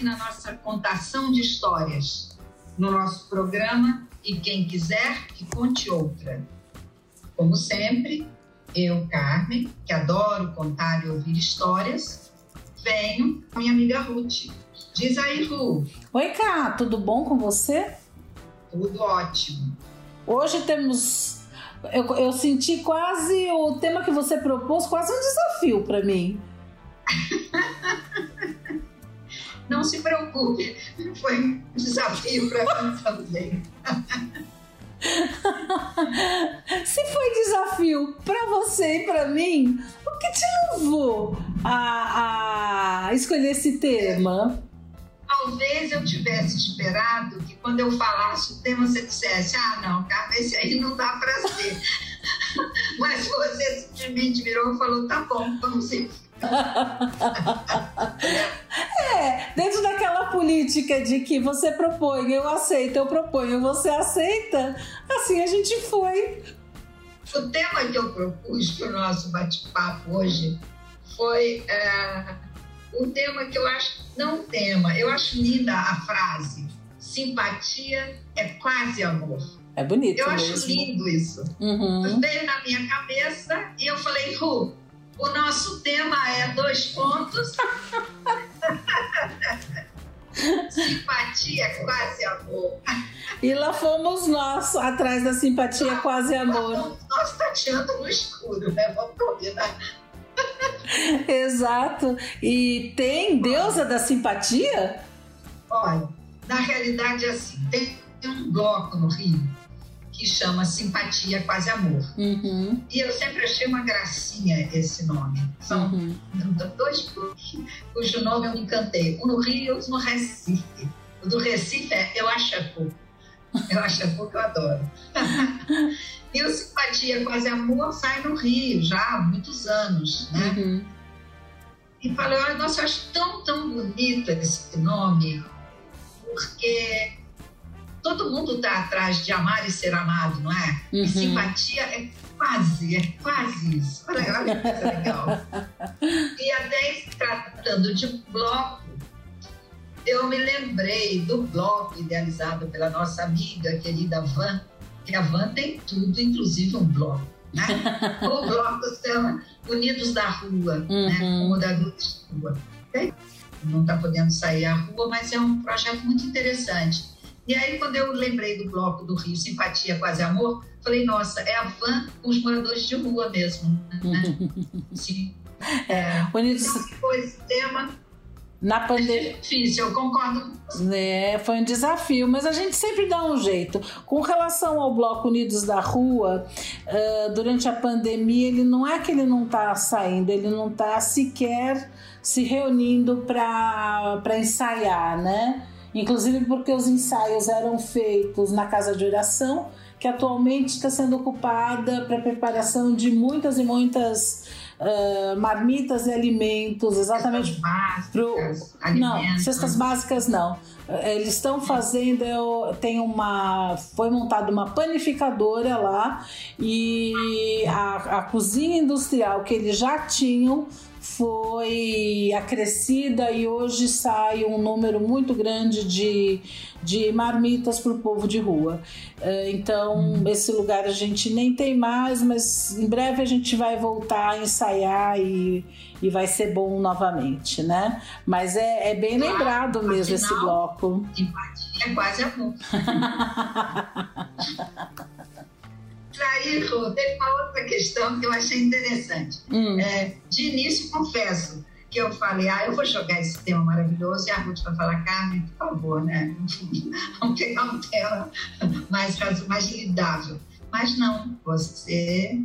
Aqui na nossa contação de histórias, no nosso programa E Quem Quiser que Conte Outra. Como sempre, eu, Carmen, que adoro contar e ouvir histórias, venho com minha amiga Ruth. Diz aí, Ru. Oi, Cá, tudo bom com você? Tudo ótimo. Hoje temos. Eu, eu senti quase o tema que você propôs, quase um desafio para mim. Não se preocupe, foi um desafio para mim também. Se foi desafio para você e para mim, o que te levou a, a escolher esse tema? Talvez eu tivesse esperado que quando eu falasse o tema você dissesse: Ah, não, Carmen, esse aí não dá para ser. Mas você simplesmente virou e falou: Tá bom, vamos ir. É, dentro daquela política de que você propõe, eu aceito, eu proponho, você aceita, assim a gente foi. O tema que eu propus para o nosso bate-papo hoje foi é, um tema que eu acho, não tema, eu acho linda a frase: simpatia é quase amor. É bonito. Eu mesmo. acho lindo isso. Uhum. Veio na minha cabeça e eu falei, Ru, o nosso tema é dois pontos. simpatia é quase amor. E lá fomos nós, atrás da simpatia lá, quase amor. Nós tateando no escuro, né? Vamos combinar. Exato. E tem deusa da simpatia? Olha, na realidade é assim, tem um bloco no Rio que chama Simpatia Quase Amor. Uhum. E eu sempre achei uma gracinha esse nome. São uhum. dois grupos cujo nome eu me encantei. Um no Rio e outro no Recife. O do Recife é Eu Acho é Pouco. Eu Acho é Pouco eu adoro. e o Simpatia Quase Amor sai no Rio já há muitos anos, né? Uhum. E falei, olha, nossa, eu acho tão, tão bonito esse nome, porque todo mundo está atrás de amar e ser amado, não é? Uhum. E simpatia é quase, é quase isso. Olha, olha que coisa legal. e até tratando de bloco, eu me lembrei do bloco idealizado pela nossa amiga querida Van, que a Van tem tudo, inclusive um bloco. Né? o bloco se chama Unidos da Rua, uhum. né? Moradores de Rua. Não está podendo sair à rua, mas é um projeto muito interessante. E aí, quando eu lembrei do bloco do Rio Simpatia Quase Amor, falei, nossa, é a van com os moradores de rua mesmo. Né? Sim. É, Unidos... Então, foi esse tema. Na pandemia. É difícil, eu concordo. É, foi um desafio, mas a gente sempre dá um jeito. Com relação ao Bloco Unidos da Rua, uh, durante a pandemia, ele não é que ele não está saindo, ele não está sequer se reunindo para ensaiar, né? Inclusive porque os ensaios eram feitos na casa de oração, que atualmente está sendo ocupada para a preparação de muitas e muitas uh, marmitas e alimentos, exatamente para Não, cestas básicas não. Eles estão fazendo, eu, tem uma, foi montada uma panificadora lá e a, a cozinha industrial que eles já tinham foi acrescida e hoje sai um número muito grande de, de marmitas para o povo de rua. Então, esse lugar a gente nem tem mais, mas em breve a gente vai voltar a ensaiar e, e vai ser bom novamente, né? Mas é, é bem claro, lembrado mesmo esse bloco. É quase amor. aí, Rô, teve uma outra questão que eu achei interessante. Hum. É, de início, confesso que eu falei, ah, eu vou jogar esse tema maravilhoso e a Ruth vai falar, Carmen, por favor, né? Vamos pegar um tema mais, mais lidável. Mas não, você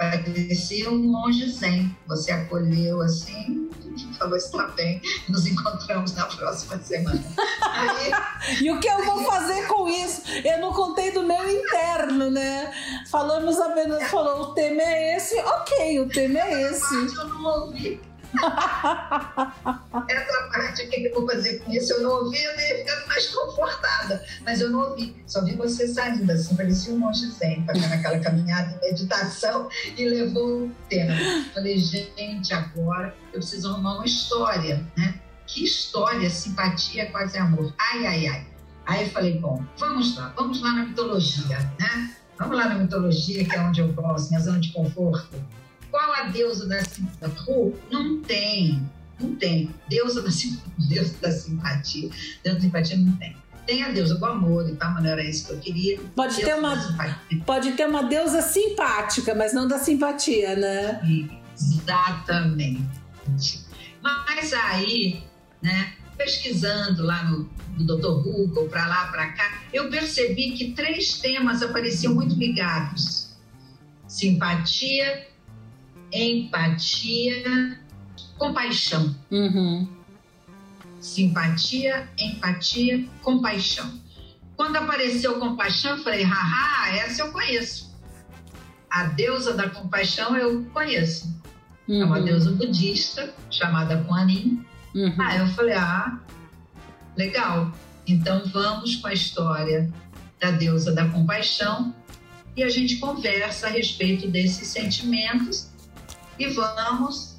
parecia um monge zen. Você acolheu assim, falou: está bem, nos encontramos na próxima semana. Aí... e o que eu vou fazer com isso? Eu não contei do meu interno, né? Falamos apenas, falou: o tema é esse, ok, o tema é esse. Eu não ouvi. Essa parte, o que eu vou fazer com isso? Eu não ouvi, eu ia ficando mais confortada. Mas eu não ouvi, só vi você saindo assim, parecia um monge zen, fazendo aquela caminhada em meditação e levou o tema. Falei, gente, agora eu preciso arrumar uma história, né? Que história, simpatia, quase amor. Ai, ai, ai. Aí falei, bom, vamos lá, vamos lá na mitologia, né? Vamos lá na mitologia, que é onde eu gosto, minha zona de conforto. Qual a deusa da simpatia? Não tem, não tem. Deusa da, deusa da simpatia. Deusa da simpatia não tem. Tem a deusa do amor e tal, mas não era isso que eu queria. Pode ter, uma, pode ter uma deusa simpática, mas não da simpatia, né? Exatamente. Mas aí, né, pesquisando lá no, no Dr. Google, para lá, para cá, eu percebi que três temas apareciam muito ligados: simpatia, empatia, compaixão. Uhum. Simpatia, empatia, compaixão. Quando apareceu compaixão, eu falei, haha, essa eu conheço. A deusa da compaixão eu conheço. Uhum. É uma uhum. deusa budista chamada Kuan Yin. Uhum. Ah, eu falei, ah, legal. Então vamos com a história da deusa da compaixão e a gente conversa a respeito desses sentimentos e vamos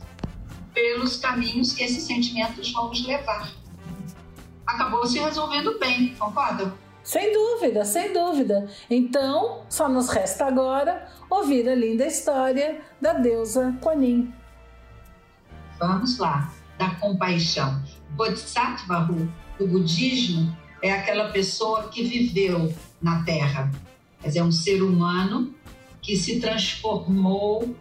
pelos caminhos que esses sentimentos vão nos levar. Acabou se resolvendo bem, concorda? Sem dúvida, sem dúvida. Então, só nos resta agora ouvir a linda história da deusa Yin. Vamos lá, da compaixão. Bodhisattva, o budismo, é aquela pessoa que viveu na Terra. Dizer, é um ser humano que se transformou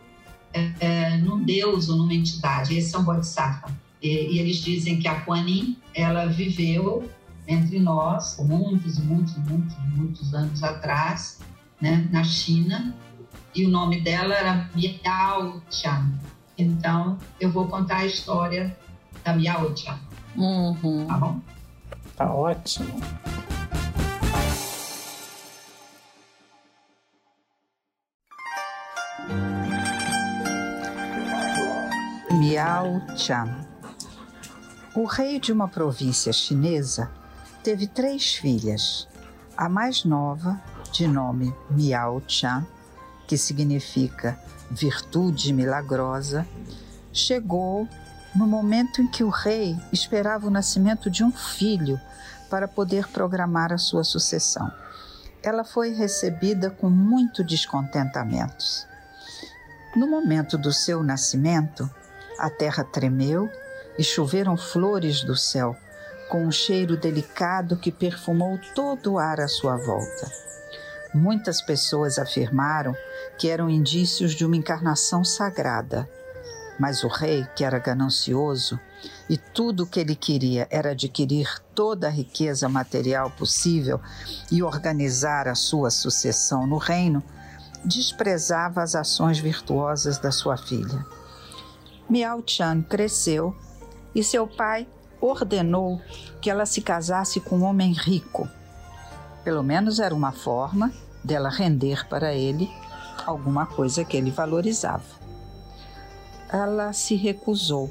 é, é, num deus ou numa entidade. Esse é um bodhisattva. E, e, eles dizem que a Kuan Yin, ela viveu entre nós muitos, muitos, muitos, muitos anos atrás, né, na China, e o nome dela era Miao Chan. Então, eu vou contar a história da Miao Chan. Uhum. Tá bom? Tá ótimo. Miao Chan. O rei de uma província chinesa teve três filhas. A mais nova, de nome Miao Chan, que significa virtude milagrosa, chegou no momento em que o rei esperava o nascimento de um filho para poder programar a sua sucessão. Ela foi recebida com muito descontentamentos. No momento do seu nascimento, a terra tremeu e choveram flores do céu, com um cheiro delicado que perfumou todo o ar à sua volta. Muitas pessoas afirmaram que eram indícios de uma encarnação sagrada. Mas o rei, que era ganancioso e tudo o que ele queria era adquirir toda a riqueza material possível e organizar a sua sucessão no reino, desprezava as ações virtuosas da sua filha. Miao Chan cresceu e seu pai ordenou que ela se casasse com um homem rico. Pelo menos era uma forma dela render para ele alguma coisa que ele valorizava. Ela se recusou.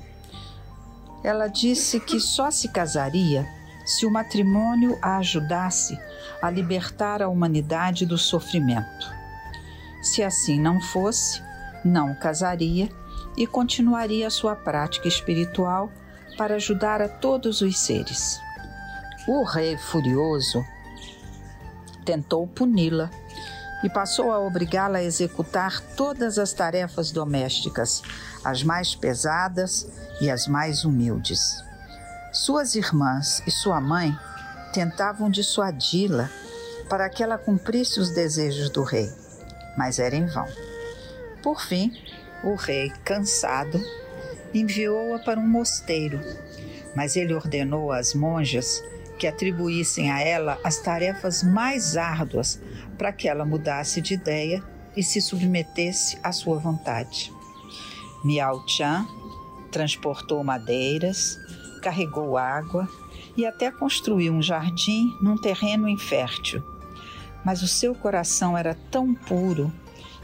Ela disse que só se casaria se o matrimônio a ajudasse a libertar a humanidade do sofrimento. Se assim não fosse, não casaria e continuaria sua prática espiritual para ajudar a todos os seres. O rei, furioso, tentou puni-la e passou a obrigá-la a executar todas as tarefas domésticas, as mais pesadas e as mais humildes. Suas irmãs e sua mãe tentavam dissuadi-la para que ela cumprisse os desejos do rei, mas era em vão. Por fim, o rei, cansado, enviou-a para um mosteiro, mas ele ordenou às monjas que atribuíssem a ela as tarefas mais árduas para que ela mudasse de ideia e se submetesse à sua vontade. Miao Chan transportou madeiras, carregou água e até construiu um jardim num terreno infértil. Mas o seu coração era tão puro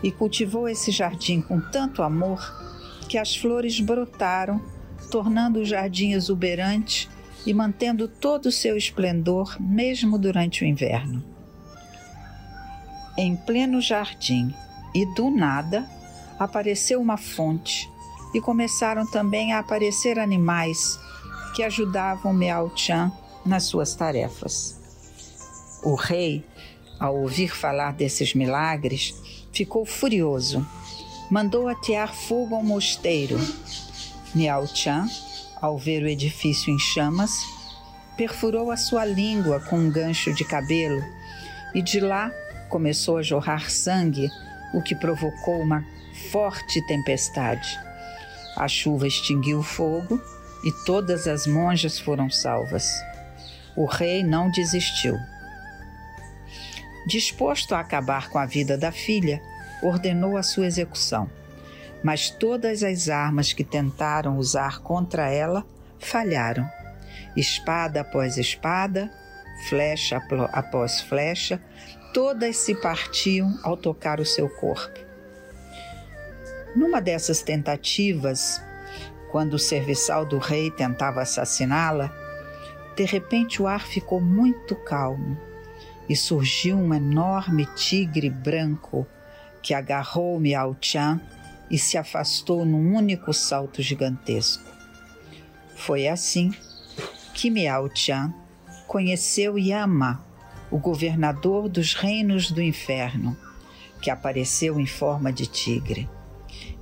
e cultivou esse jardim com tanto amor que as flores brotaram, tornando o jardim exuberante e mantendo todo o seu esplendor, mesmo durante o inverno. Em pleno jardim, e do nada, apareceu uma fonte e começaram também a aparecer animais que ajudavam Miao Chan nas suas tarefas. O rei, ao ouvir falar desses milagres, ficou furioso. Mandou atear fogo ao mosteiro. Miao Chan ao ver o edifício em chamas, perfurou a sua língua com um gancho de cabelo e de lá começou a jorrar sangue, o que provocou uma forte tempestade. A chuva extinguiu o fogo e todas as monjas foram salvas. O rei não desistiu. Disposto a acabar com a vida da filha, ordenou a sua execução mas todas as armas que tentaram usar contra ela falharam. Espada após espada, flecha após flecha, todas se partiam ao tocar o seu corpo. Numa dessas tentativas, quando o serviçal do rei tentava assassiná-la, de repente o ar ficou muito calmo e surgiu um enorme tigre branco que agarrou Miao Chan e se afastou num único salto gigantesco. Foi assim que Miao Chan conheceu Yama, o governador dos reinos do inferno, que apareceu em forma de tigre.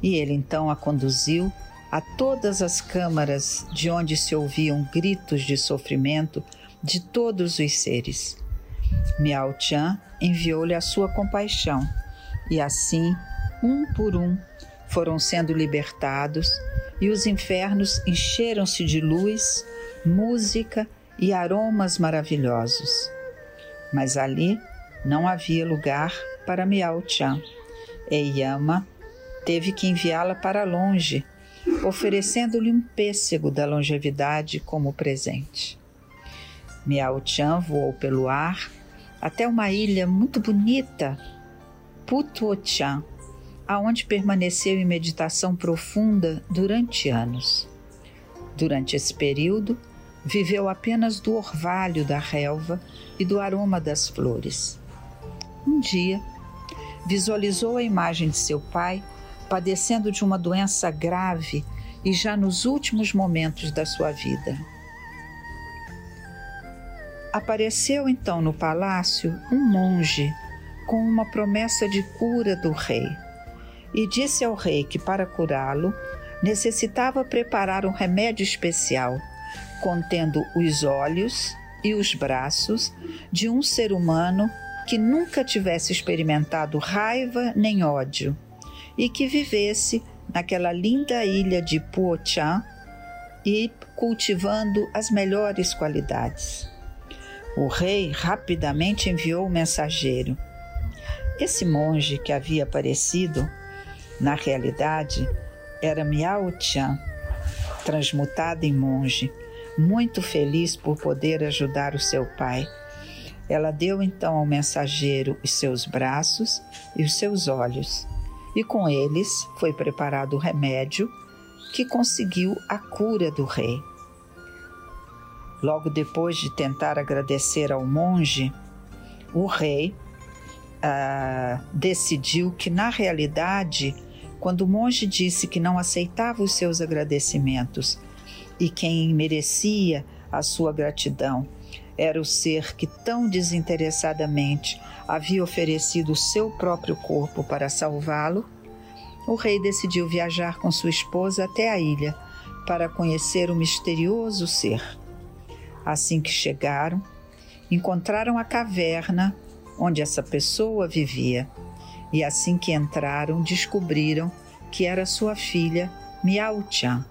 E ele então a conduziu a todas as câmaras de onde se ouviam gritos de sofrimento de todos os seres. Miao Chan enviou-lhe a sua compaixão, e assim, um por um, foram sendo libertados e os infernos encheram-se de luz, música e aromas maravilhosos. Mas ali não havia lugar para Miao Chan. E Yama teve que enviá-la para longe, oferecendo-lhe um pêssego da longevidade como presente. Miao Chan voou pelo ar até uma ilha muito bonita, Putuochan, aonde permaneceu em meditação profunda durante anos. Durante esse período, viveu apenas do orvalho da relva e do aroma das flores. Um dia, visualizou a imagem de seu pai padecendo de uma doença grave e já nos últimos momentos da sua vida. Apareceu então no palácio um monge com uma promessa de cura do rei e disse ao rei que para curá-lo necessitava preparar um remédio especial, contendo os olhos e os braços de um ser humano que nunca tivesse experimentado raiva nem ódio e que vivesse naquela linda ilha de Puochan e cultivando as melhores qualidades. O rei rapidamente enviou o mensageiro. Esse monge que havia aparecido na realidade, era Miao Tian, transmutada em monge, muito feliz por poder ajudar o seu pai. Ela deu então ao mensageiro os seus braços e os seus olhos, e com eles foi preparado o remédio que conseguiu a cura do rei. Logo depois de tentar agradecer ao monge, o rei ah, decidiu que, na realidade, quando o monge disse que não aceitava os seus agradecimentos e quem merecia a sua gratidão era o ser que tão desinteressadamente havia oferecido o seu próprio corpo para salvá-lo, o rei decidiu viajar com sua esposa até a ilha para conhecer o misterioso ser. Assim que chegaram, encontraram a caverna onde essa pessoa vivia. E assim que entraram, descobriram que era sua filha Miao Chan.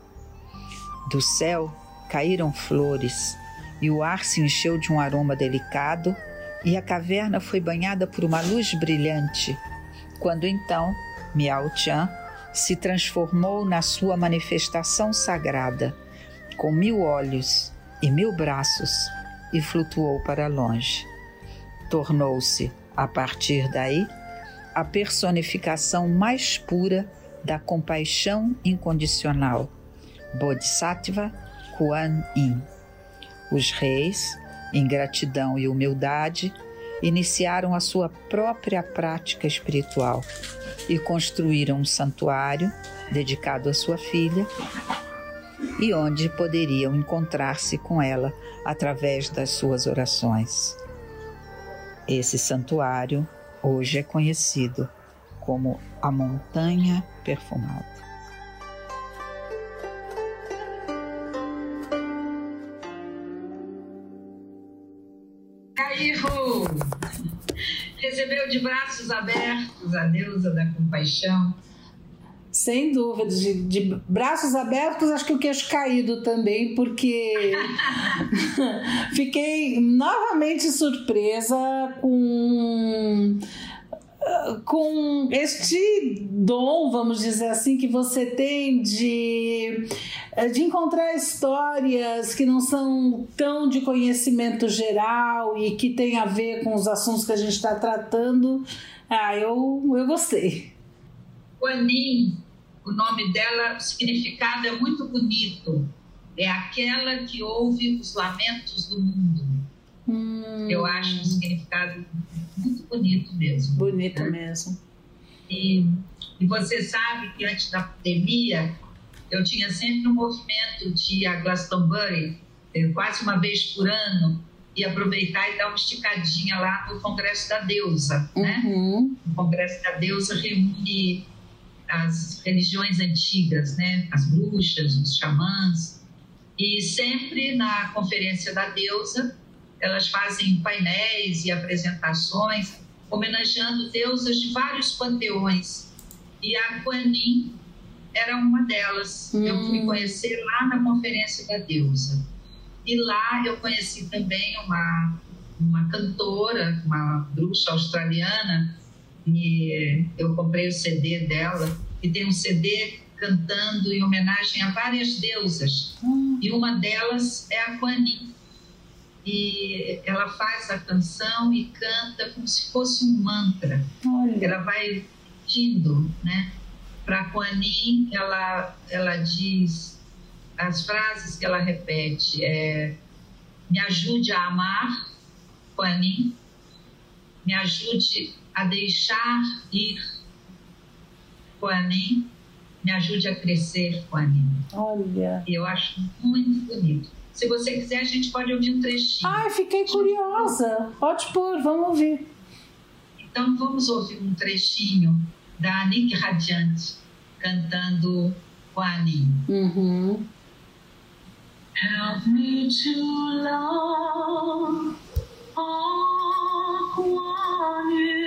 Do céu caíram flores e o ar se encheu de um aroma delicado e a caverna foi banhada por uma luz brilhante, quando então Miao Chan se transformou na sua manifestação sagrada, com mil olhos e mil braços, e flutuou para longe. Tornou-se, a partir daí, a personificação mais pura da compaixão incondicional, Bodhisattva Kuan Yin. Os reis, em gratidão e humildade, iniciaram a sua própria prática espiritual e construíram um santuário dedicado à sua filha e onde poderiam encontrar-se com ela através das suas orações. Esse santuário hoje é conhecido como a Montanha Perfumada. Cairro recebeu de braços abertos a deusa da compaixão. Sem dúvida, de, de, braços abertos, acho que o queixo caído também, porque fiquei novamente surpresa com com este dom, vamos dizer assim, que você tem de, de encontrar histórias que não são tão de conhecimento geral e que tem a ver com os assuntos que a gente está tratando, ah, eu, eu gostei. Guanin, o nome dela, o significado é muito bonito. É aquela que ouve os lamentos do mundo. Hum. Eu acho um significado muito bonito mesmo. Bonito né? mesmo. E, e você sabe que antes da pandemia, eu tinha sempre um movimento de ir a Glastonbury, eh, quase uma vez por ano, e aproveitar e dar uma esticadinha lá no Congresso da Deusa. Né? Uhum. O Congresso da Deusa reúne as religiões antigas, né? as bruxas, os xamãs, e sempre na Conferência da Deusa elas fazem painéis e apresentações homenageando deusas de vários panteões. E a Guanin era uma delas. Hum. Eu fui hum. conhecer lá na Conferência da Deusa. E lá eu conheci também uma, uma cantora, uma bruxa australiana, e eu comprei o CD dela, e tem um CD cantando em homenagem a várias deusas. Hum. E uma delas é a Guanin e ela faz a canção e canta como se fosse um mantra. Olha. Ela vai repetindo, né? Para Kuanin, ela, ela diz as frases que ela repete é me ajude a amar, Kuanin, me ajude a deixar ir, Kuanin, me ajude a crescer, Kuanin. Olha. Eu acho muito bonito. Se você quiser, a gente pode ouvir um trechinho. Ai, fiquei curiosa. Pode pôr, vamos ouvir. Então, vamos ouvir um trechinho da Nick Radiante cantando com a Aninha. Uhum. Help me to love all one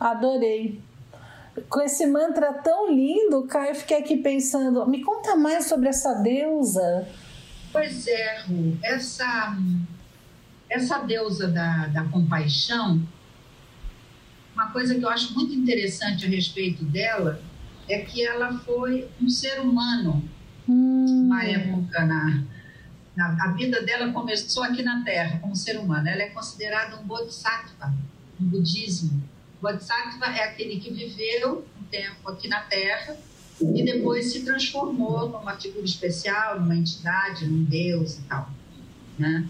Adorei. Com esse mantra tão lindo, Caio, eu fiquei aqui pensando, me conta mais sobre essa deusa. Pois é, Ru, essa, essa deusa da, da compaixão, uma coisa que eu acho muito interessante a respeito dela é que ela foi um ser humano, hum. uma época na, na, a vida dela começou aqui na Terra como ser humano. Ela é considerada um bodhisattva no budismo. Bodhisattva é aquele que viveu um tempo aqui na Terra e depois se transformou numa figura especial, numa entidade, num deus e tal, né?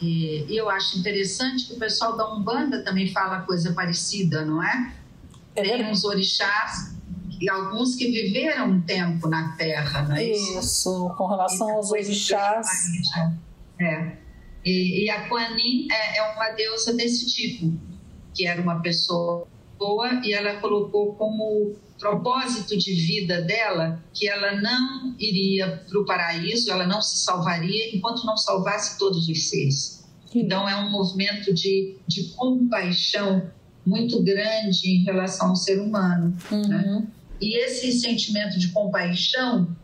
E, e eu acho interessante que o pessoal da Umbanda também fala coisa parecida, não é? É Tem verdade. uns orixás e alguns que viveram um tempo na Terra, não é isso? Isso, com relação aos depois orixás. É. E, e a Kuan Yin é, é uma deusa desse tipo, que era uma pessoa boa e ela colocou como propósito de vida dela que ela não iria para o paraíso, ela não se salvaria enquanto não salvasse todos os seres. Então é um movimento de, de compaixão muito grande em relação ao ser humano. Uhum. E esse sentimento de compaixão,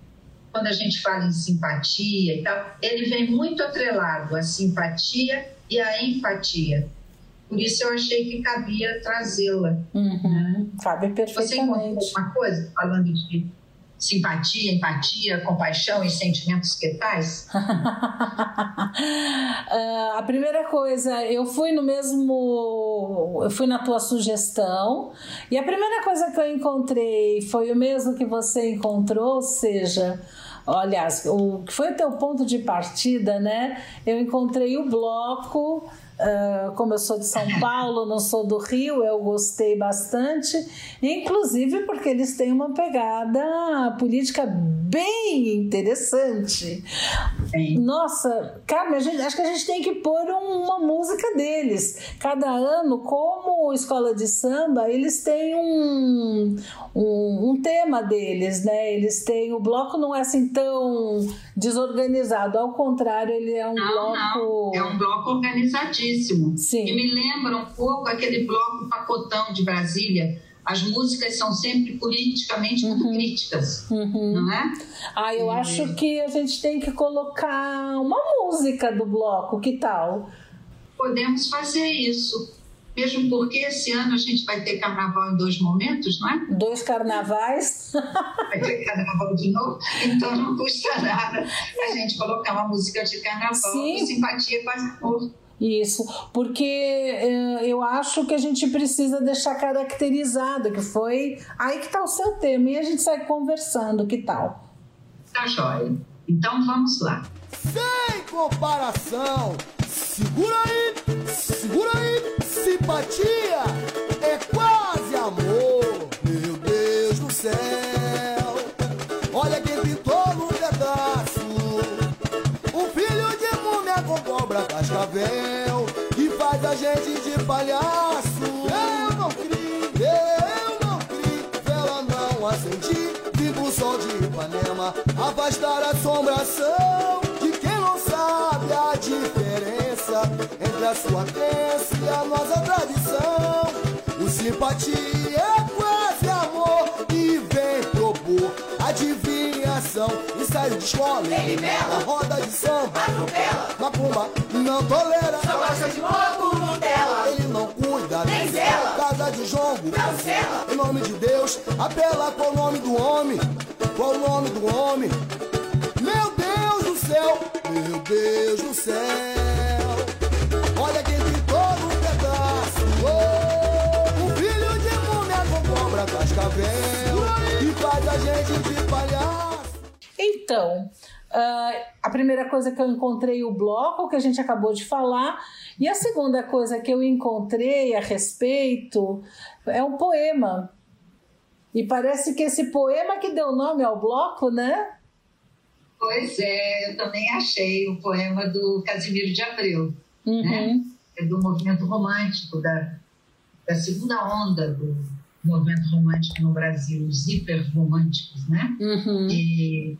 quando a gente fala em simpatia e tal, ele vem muito atrelado à simpatia e à empatia. Por isso eu achei que cabia trazê-la. Uhum. Cabe Você encontrou perfeitamente. alguma coisa falando de simpatia, empatia, compaixão e sentimentos que tais? Ah, a primeira coisa, eu fui no mesmo. Eu fui na tua sugestão, e a primeira coisa que eu encontrei foi o mesmo que você encontrou, ou seja. Aliás, o que foi o teu ponto de partida, né? Eu encontrei o bloco, ah, como eu sou de São Paulo, não sou do Rio, eu gostei bastante, inclusive porque eles têm uma pegada política bem interessante. Tem. Nossa, Carmen, gente- acho que a gente tem que pôr um- uma música deles. Cada ano, como escola de samba, eles têm um, um, um tema deles, né? Eles têm. O bloco não é assim tão desorganizado, ao contrário, ele é um Não, bloco. não. É um bloco organizadíssimo. Sim. E me lembra um pouco aquele bloco pacotão de Brasília. As músicas são sempre politicamente muito críticas, Uhum. não é? Ah, eu acho que a gente tem que colocar uma música do bloco, que tal? Podemos fazer isso. Mesmo porque esse ano a gente vai ter carnaval em dois momentos, não é? Dois carnavais. Vai ter carnaval de novo, então não custa nada a gente colocar uma música de carnaval Sim. simpatia com amor. Isso, porque eh, eu acho que a gente precisa deixar caracterizado que foi aí que está o seu tema e a gente sai conversando, que tal? Tá jóia. Então vamos lá. Sem comparação. Segura aí, segura aí. Simpatia é quase amor. Meu Deus do céu. Cobra cascavel. Que faz a gente de palhaço. Eu não crio, eu não crio. Vela não acendi. Vivo o sol de Ipanema. Afastar a assombração de quem não sabe a diferença entre a sua crença e a nossa tradição. O simpatia adivinhação. Ensaio de escola, ele na roda de samba, macumba, não tolera. Só gosta de moco Nutella. Ele não cuida, nem zela. Casa de jongo, zela. Em nome de Deus, apela com o nome do homem. Qual o nome do homem? Meu Deus do céu, meu Deus do céu. Olha quem pintou no pedaço. Oh, um filho de múmia com cobra cascavel. E faz a gente de palhaço. Então, ah, a primeira coisa que eu encontrei o bloco que a gente acabou de falar e a segunda coisa que eu encontrei a respeito é um poema. E parece que esse poema que deu nome ao bloco, né? Pois é, eu também achei o poema do Casimiro de Abreu, Uhum. é do movimento romântico, da, da segunda onda do movimento romântico no Brasil, os hiperromânticos, né? Uhum. E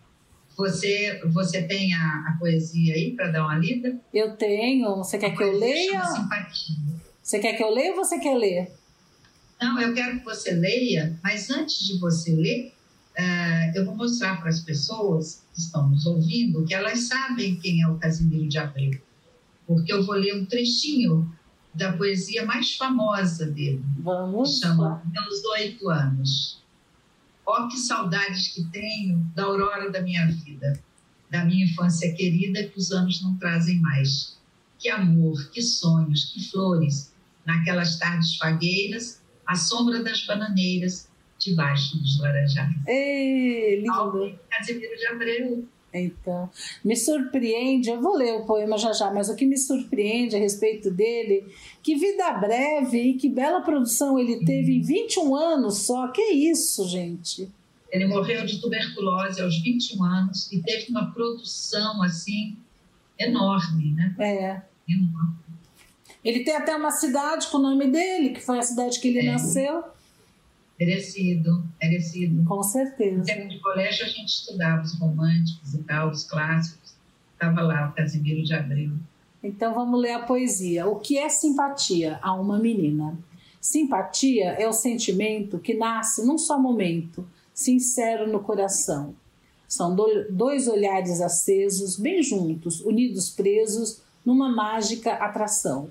você, você tem a, a poesia aí para dar uma lida? Eu tenho. Você quer que eu leia? chama Simpatia. Você quer que eu leia ou você quer ler? Não, eu quero que você leia, mas antes de você ler, eh, eu vou mostrar para as pessoas que estão nos ouvindo que elas sabem quem é o Casimiro de Abreu, porque eu vou ler um trechinho da poesia mais famosa dele, que Vamos chama lá. Meus Oito Anos. Ó, que saudades que tenho da aurora da minha vida, da minha infância querida que os anos não trazem mais. Que amor, que sonhos, que flores, naquelas tardes fagueiras, à sombra das bananeiras, debaixo dos laranjais. Ei, lindo. Alvin Casimiro de Abreu. Então, me surpreende, eu vou ler o poema já já, mas o que me surpreende a respeito dele, que vida breve e que bela produção ele teve em 21 anos só. Que isso, gente? Ele morreu de tuberculose aos 21 anos e teve uma produção assim enorme, né? É. Enorme. Ele tem até uma cidade com o nome dele, que foi a cidade que ele é. nasceu. Merecido, merecido. Com certeza. No tempo de colégio a gente estudava os românticos e tal, os clássicos. Estava lá o Casimiro de Abreu. Então vamos ler a poesia. O que é simpatia a uma menina? Simpatia é o sentimento que nasce num só momento, sincero no coração. São dois olhares acesos, bem juntos, unidos presos numa mágica atração.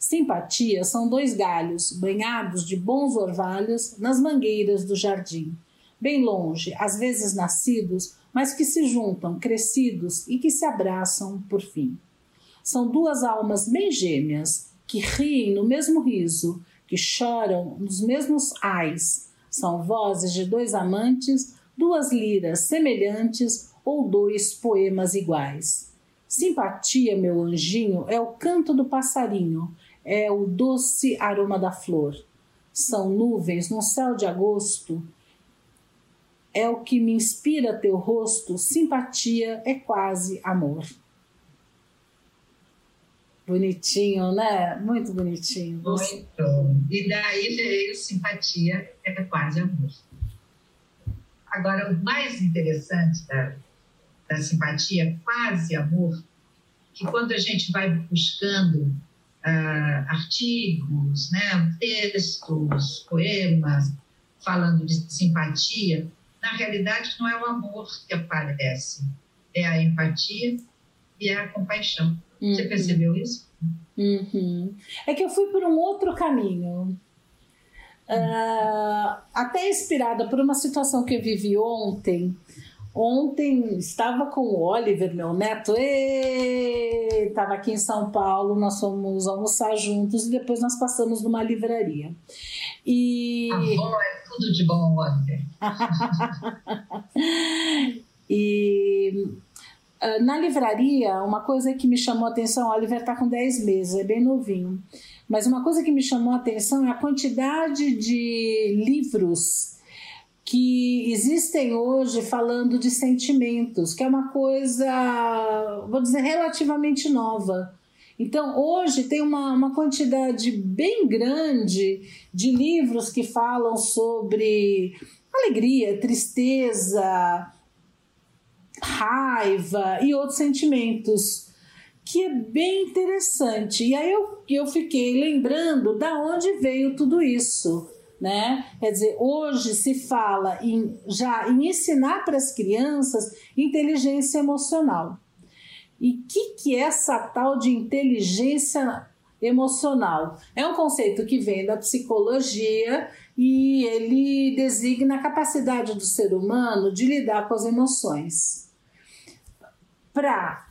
Simpatia são dois galhos banhados de bons orvalhos nas mangueiras do jardim, bem longe, às vezes nascidos, mas que se juntam, crescidos e que se abraçam por fim. São duas almas bem gêmeas que riem no mesmo riso, que choram nos mesmos ais. São vozes de dois amantes, duas liras semelhantes ou dois poemas iguais. Simpatia, meu anjinho, é o canto do passarinho, é o doce aroma da flor. São nuvens no céu de agosto. É o que me inspira teu rosto, simpatia é quase amor. Bonitinho, né? Muito bonitinho. Muito. E daí veio simpatia é quase amor. Agora, o mais interessante da, da simpatia, quase amor, que quando a gente vai buscando uh, artigos, né, textos, poemas falando de simpatia, na realidade não é o amor que aparece, é a empatia e é a compaixão. Uhum. Você percebeu isso? Uhum. É que eu fui por um outro caminho. Uh, até inspirada por uma situação que eu vivi ontem, Ontem estava com o Oliver, meu neto, estava aqui em São Paulo, nós fomos almoçar juntos e depois nós passamos numa livraria. E... É tudo de bom, Oliver. e ah, na livraria, uma coisa que me chamou a atenção, o Oliver está com 10 meses, é bem novinho, mas uma coisa que me chamou a atenção é a quantidade de livros que existem hoje falando de sentimentos, que é uma coisa, vou dizer, relativamente nova. Então, hoje tem uma, uma quantidade bem grande de livros que falam sobre alegria, tristeza, raiva e outros sentimentos, que é bem interessante. E aí eu, eu fiquei lembrando da onde veio tudo isso né? Quer dizer, hoje se fala em, já em ensinar para as crianças inteligência emocional. E o que, que é essa tal de inteligência emocional? É um conceito que vem da psicologia e ele designa a capacidade do ser humano de lidar com as emoções. Para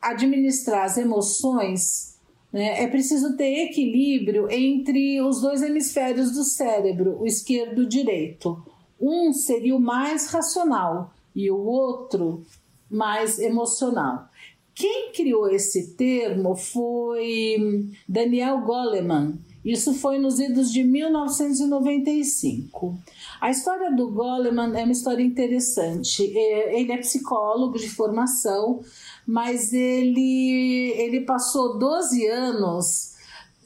administrar as emoções, né? É preciso ter equilíbrio entre os dois hemisférios do cérebro, o esquerdo e o direito. Um seria o mais racional e o outro mais emocional. Quem criou esse termo foi Daniel Goleman. Isso foi nos idos de 1995. A história do Goleman é uma história interessante. É, ele é psicólogo de formação, mas ele, ele passou 12 anos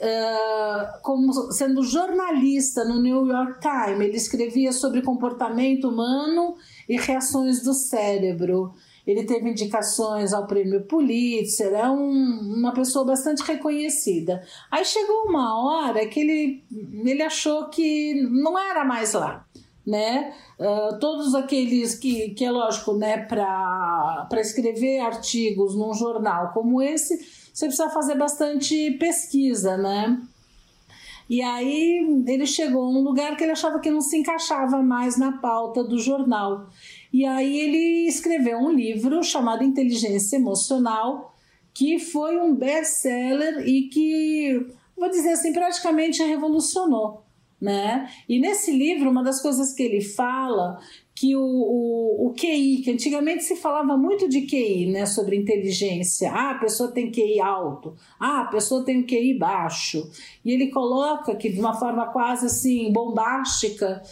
uh, como sendo jornalista no New York Times. Ele escrevia sobre comportamento humano e reações do cérebro. Ele teve indicações ao prêmio Pulitzer, é um, uma pessoa bastante reconhecida. Aí chegou uma hora que ele, ele achou que não era mais lá né? Uh, todos aqueles que, que é lógico, né, para escrever artigos num jornal como esse, você precisa fazer bastante pesquisa, né? E aí ele chegou a um lugar que ele achava que não se encaixava mais na pauta do jornal. E aí ele escreveu um livro chamado Inteligência Emocional, que foi um best-seller e que, vou dizer assim, praticamente revolucionou né? E nesse livro, uma das coisas que ele fala que o, o, o, QI, que antigamente se falava muito de QI, né, sobre inteligência. Ah, a pessoa tem QI alto, ah, a pessoa tem QI baixo. E ele coloca que de uma forma quase assim bombástica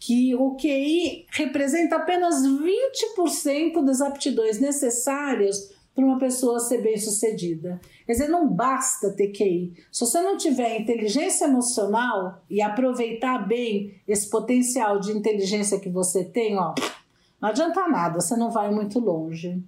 que o QI representa apenas 20% das aptidões necessárias para uma pessoa ser bem-sucedida. Quer dizer, não basta ter QI. Se você não tiver inteligência emocional e aproveitar bem esse potencial de inteligência que você tem, ó, não adianta nada, você não vai muito longe.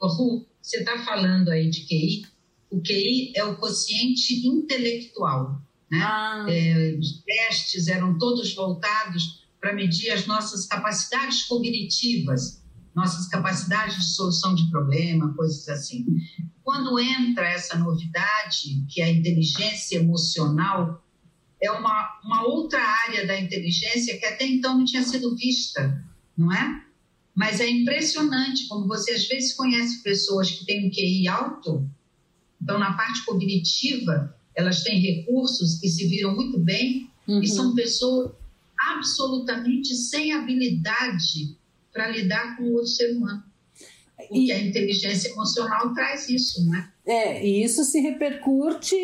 Ru, você está falando aí de QI. O QI é o quociente intelectual. Né? Ah. É, os testes eram todos voltados para medir as nossas capacidades cognitivas nossas capacidades de solução de problema, coisas assim. Quando entra essa novidade, que é a inteligência emocional, é uma, uma outra área da inteligência que até então não tinha sido vista, não é? Mas é impressionante como você às vezes conhece pessoas que têm um QI alto, então na parte cognitiva elas têm recursos e se viram muito bem, uhum. e são pessoas absolutamente sem habilidade para lidar com o outro ser humano. Porque e, a inteligência emocional traz isso, né? É, e isso se repercute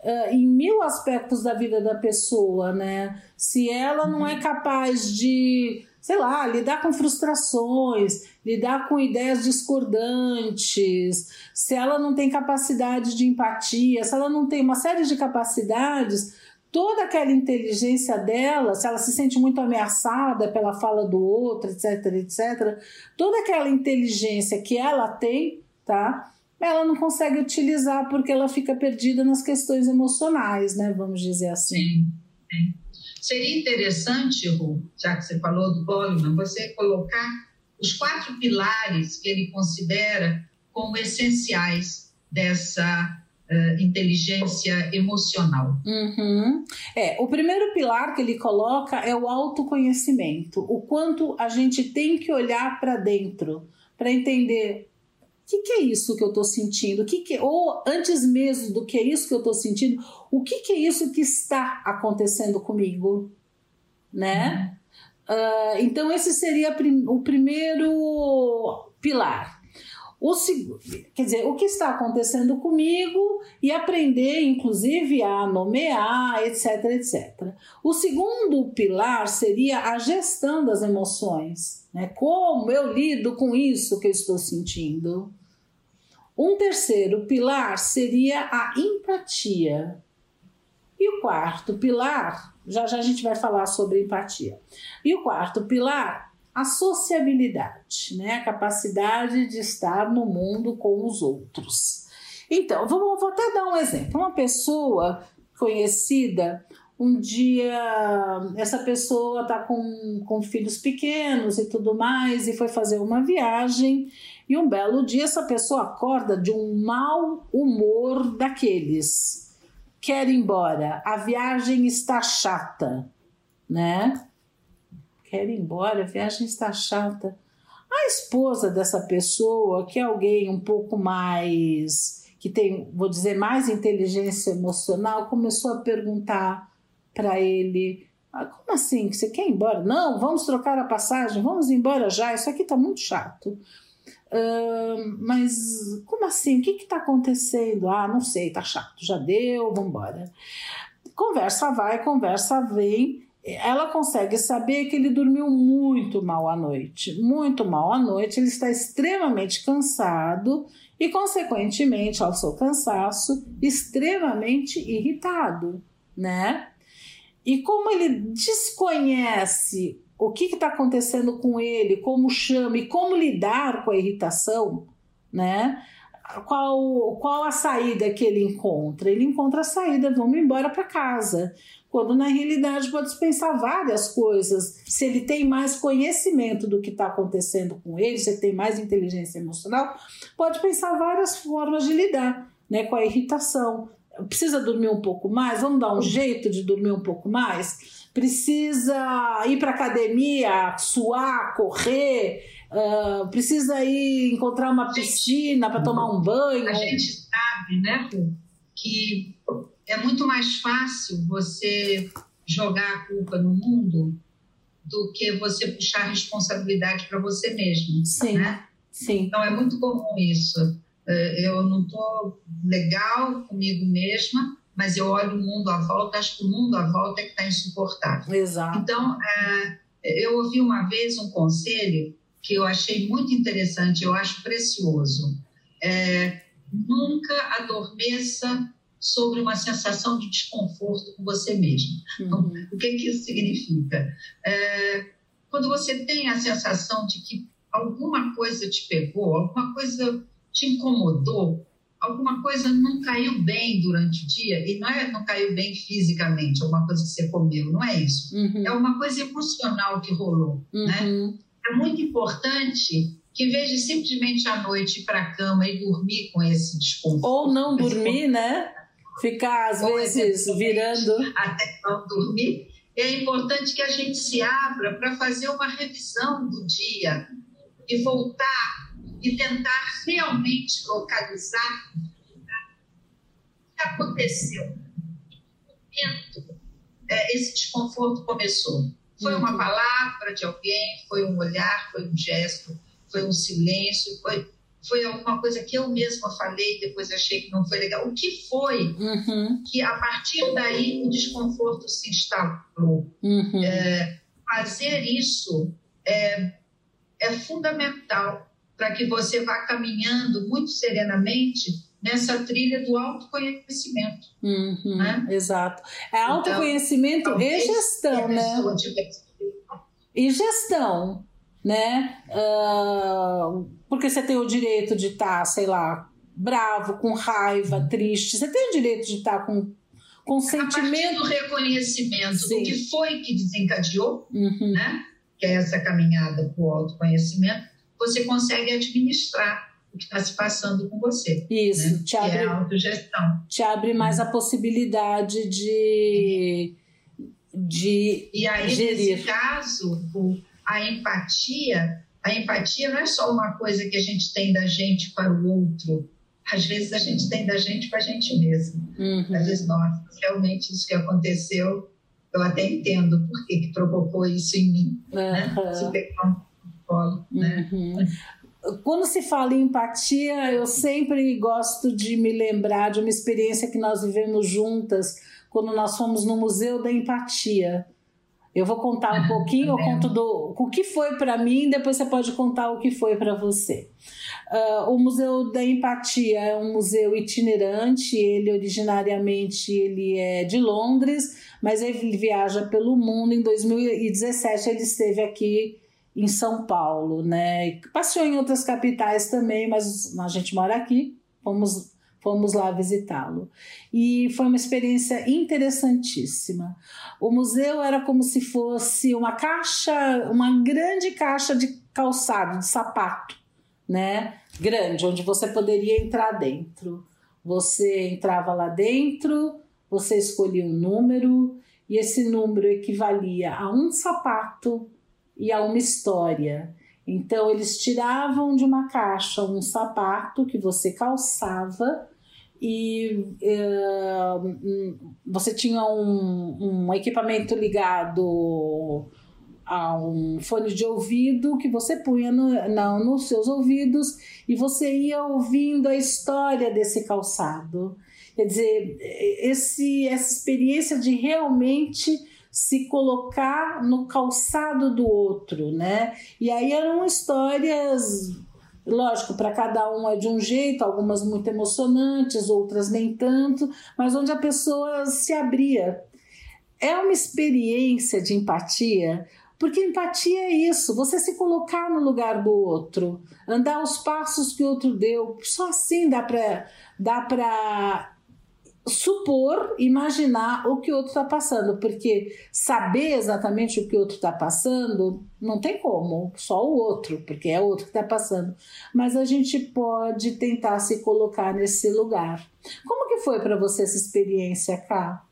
uh, em mil aspectos da vida da pessoa, né? Se ela não é capaz de, sei lá, lidar com frustrações, lidar com ideias discordantes, se ela não tem capacidade de empatia, se ela não tem uma série de capacidades, toda aquela inteligência dela, se ela se sente muito ameaçada pela fala do outro, etc, etc, toda aquela inteligência que ela tem, tá? Ela não consegue utilizar porque ela fica perdida nas questões emocionais, né? Vamos dizer assim. Sim. Seria interessante, Ru, já que você falou do Goleman, você colocar os quatro pilares que ele considera como essenciais dessa uh, inteligência emocional. Uhum. É, o primeiro pilar que ele coloca é o autoconhecimento, o quanto a gente tem que olhar para dentro para entender o que, que, é isso que eu estou sentindo, o que, que ou antes mesmo do que é isso que eu estou sentindo, o que, que é isso que está acontecendo comigo, né? Uhum. Uh, então esse seria o primeiro pilar. O, quer dizer, o que está acontecendo comigo e aprender, inclusive, a nomear, etc, etc. O segundo pilar seria a gestão das emoções, né? Como eu lido com isso que eu estou sentindo. Um terceiro pilar seria a empatia. E o quarto pilar, já já a gente vai falar sobre empatia. E o quarto pilar a sociabilidade, né? a capacidade de estar no mundo com os outros. Então, vou, vou até dar um exemplo. Uma pessoa conhecida, um dia essa pessoa está com, com filhos pequenos e tudo mais, e foi fazer uma viagem, e um belo dia essa pessoa acorda de um mau humor daqueles. Quer ir embora, a viagem está chata, né? Quer ir embora, a viagem está chata. A esposa dessa pessoa, que é alguém um pouco mais, que tem, vou dizer, mais inteligência emocional, começou a perguntar para ele: ah, como assim? Você quer ir embora? Não, vamos trocar a passagem, vamos embora já, isso aqui está muito chato. Uh, mas como assim? O que está acontecendo? Ah, não sei, está chato, já deu, vamos embora. Conversa vai, conversa vem ela consegue saber que ele dormiu muito mal à noite, muito mal à noite, ele está extremamente cansado e, consequentemente, ao seu cansaço, extremamente irritado, né? E como ele desconhece o que está acontecendo com ele, como chama e como lidar com a irritação, né? Qual, qual a saída que ele encontra? Ele encontra a saída, vamos embora para casa quando na realidade pode pensar várias coisas. Se ele tem mais conhecimento do que está acontecendo com ele, se ele tem mais inteligência emocional, pode pensar várias formas de lidar né, com a irritação. Precisa dormir um pouco mais? Vamos dar um jeito de dormir um pouco mais? Precisa ir para academia, suar, correr? Uh, precisa ir encontrar uma piscina para tomar um banho? A gente sabe, né, que é muito mais fácil você jogar a culpa no mundo do que você puxar a responsabilidade para você mesmo. Sim, né? sim. Então é muito comum isso. É, eu não estou legal comigo mesma, mas eu olho o mundo à volta, acho que o mundo à volta é que está insuportável. Exato. Então, é, eu ouvi uma vez um conselho que eu achei muito interessante, eu acho precioso. É, nunca adormeça sobre uma sensação de desconforto com você mesmo. Então, Uhum. o que, que isso significa? É, quando você tem a sensação de que alguma coisa te pegou, alguma coisa te incomodou, alguma coisa não caiu bem durante o dia, e não é não caiu bem fisicamente, alguma coisa que você comeu, não é isso. Uhum. É uma coisa emocional que rolou. né? Uhum. É muito importante que, em vez de simplesmente à noite ir para a cama e dormir com esse desconforto, Ou não dormir, né? Ficar às Ou vezes virando. até não dormir, é importante que a gente se abra para fazer uma revisão do dia e voltar e tentar realmente localizar o que aconteceu. Que momento é, esse desconforto começou? Foi uma Uhum. palavra de alguém, foi um olhar, foi um gesto, foi um silêncio, foi, foi alguma coisa que eu mesma falei e depois achei que não foi legal. O que foi Uhum. que a partir daí o desconforto se instalou. Uhum. Fazer isso é, é fundamental para que você vá caminhando muito serenamente nessa trilha do autoconhecimento. Uhum. né? Exato. É autoconhecimento e Talvez gestão, né? e gestão, né? Ah, porque você tem o direito de estar, sei lá, bravo, com raiva, triste. Você tem o direito de estar com, com A partir do reconhecimento Sim. do que foi que desencadeou, Uhum, né? que é essa caminhada para o autoconhecimento, você consegue administrar o que está se passando com você. Isso, né? te Que é abre, a autogestão. te abre mais a possibilidade de, de E aí, Gerir. nesse caso, o- a empatia, a empatia não é só uma coisa que a gente tem da gente para o outro. Às vezes a gente tem da gente para a gente mesmo. Uhum, Às vezes, nossa, realmente isso que aconteceu, eu até entendo por que, que provocou isso em mim. Né? aham. Se pegar um colo, né? Uhum. Quando se fala em empatia, eu sempre gosto de me lembrar de uma experiência que nós vivemos juntas quando nós fomos no Museu da Empatia. Eu vou contar um pouquinho, eu tá conto do, o que foi para mim, depois você pode contar o que foi para você. Ah, o Museu da Empatia é um museu itinerante, ele originariamente ele é de Londres, mas ele viaja pelo mundo. Em 2017 ele esteve aqui em São Paulo, né? Passeou em outras capitais também, mas a gente mora aqui, fomos, fomos lá visitá-lo. E foi uma experiência interessantíssima. O museu era como se fosse uma caixa, uma grande caixa de calçado, de sapato, né? Grande, onde você poderia entrar dentro. Você entrava lá dentro, você escolhia um número, e esse número equivalia a um sapato e a uma história. Então, eles tiravam de uma caixa um sapato que você calçava e hum, você tinha um, um equipamento ligado a um fone de ouvido que você punha no, na- nos seus ouvidos e você ia ouvindo a história desse calçado. Quer dizer, esse, essa experiência de realmente se colocar no calçado do outro, né? E aí eram histórias, lógico, para cada um é de um jeito, algumas muito emocionantes, outras nem tanto, mas onde a pessoa se abria. É uma experiência de empatia, porque empatia é isso, você se colocar no lugar do outro, andar os passos que o outro deu. Só assim dá para dá para supor, imaginar o que o outro está passando, porque saber exatamente o que o outro está passando não tem como, só o outro, porque é o outro que está passando. Mas a gente pode tentar se colocar nesse lugar. Como que foi para você essa experiência, Cá?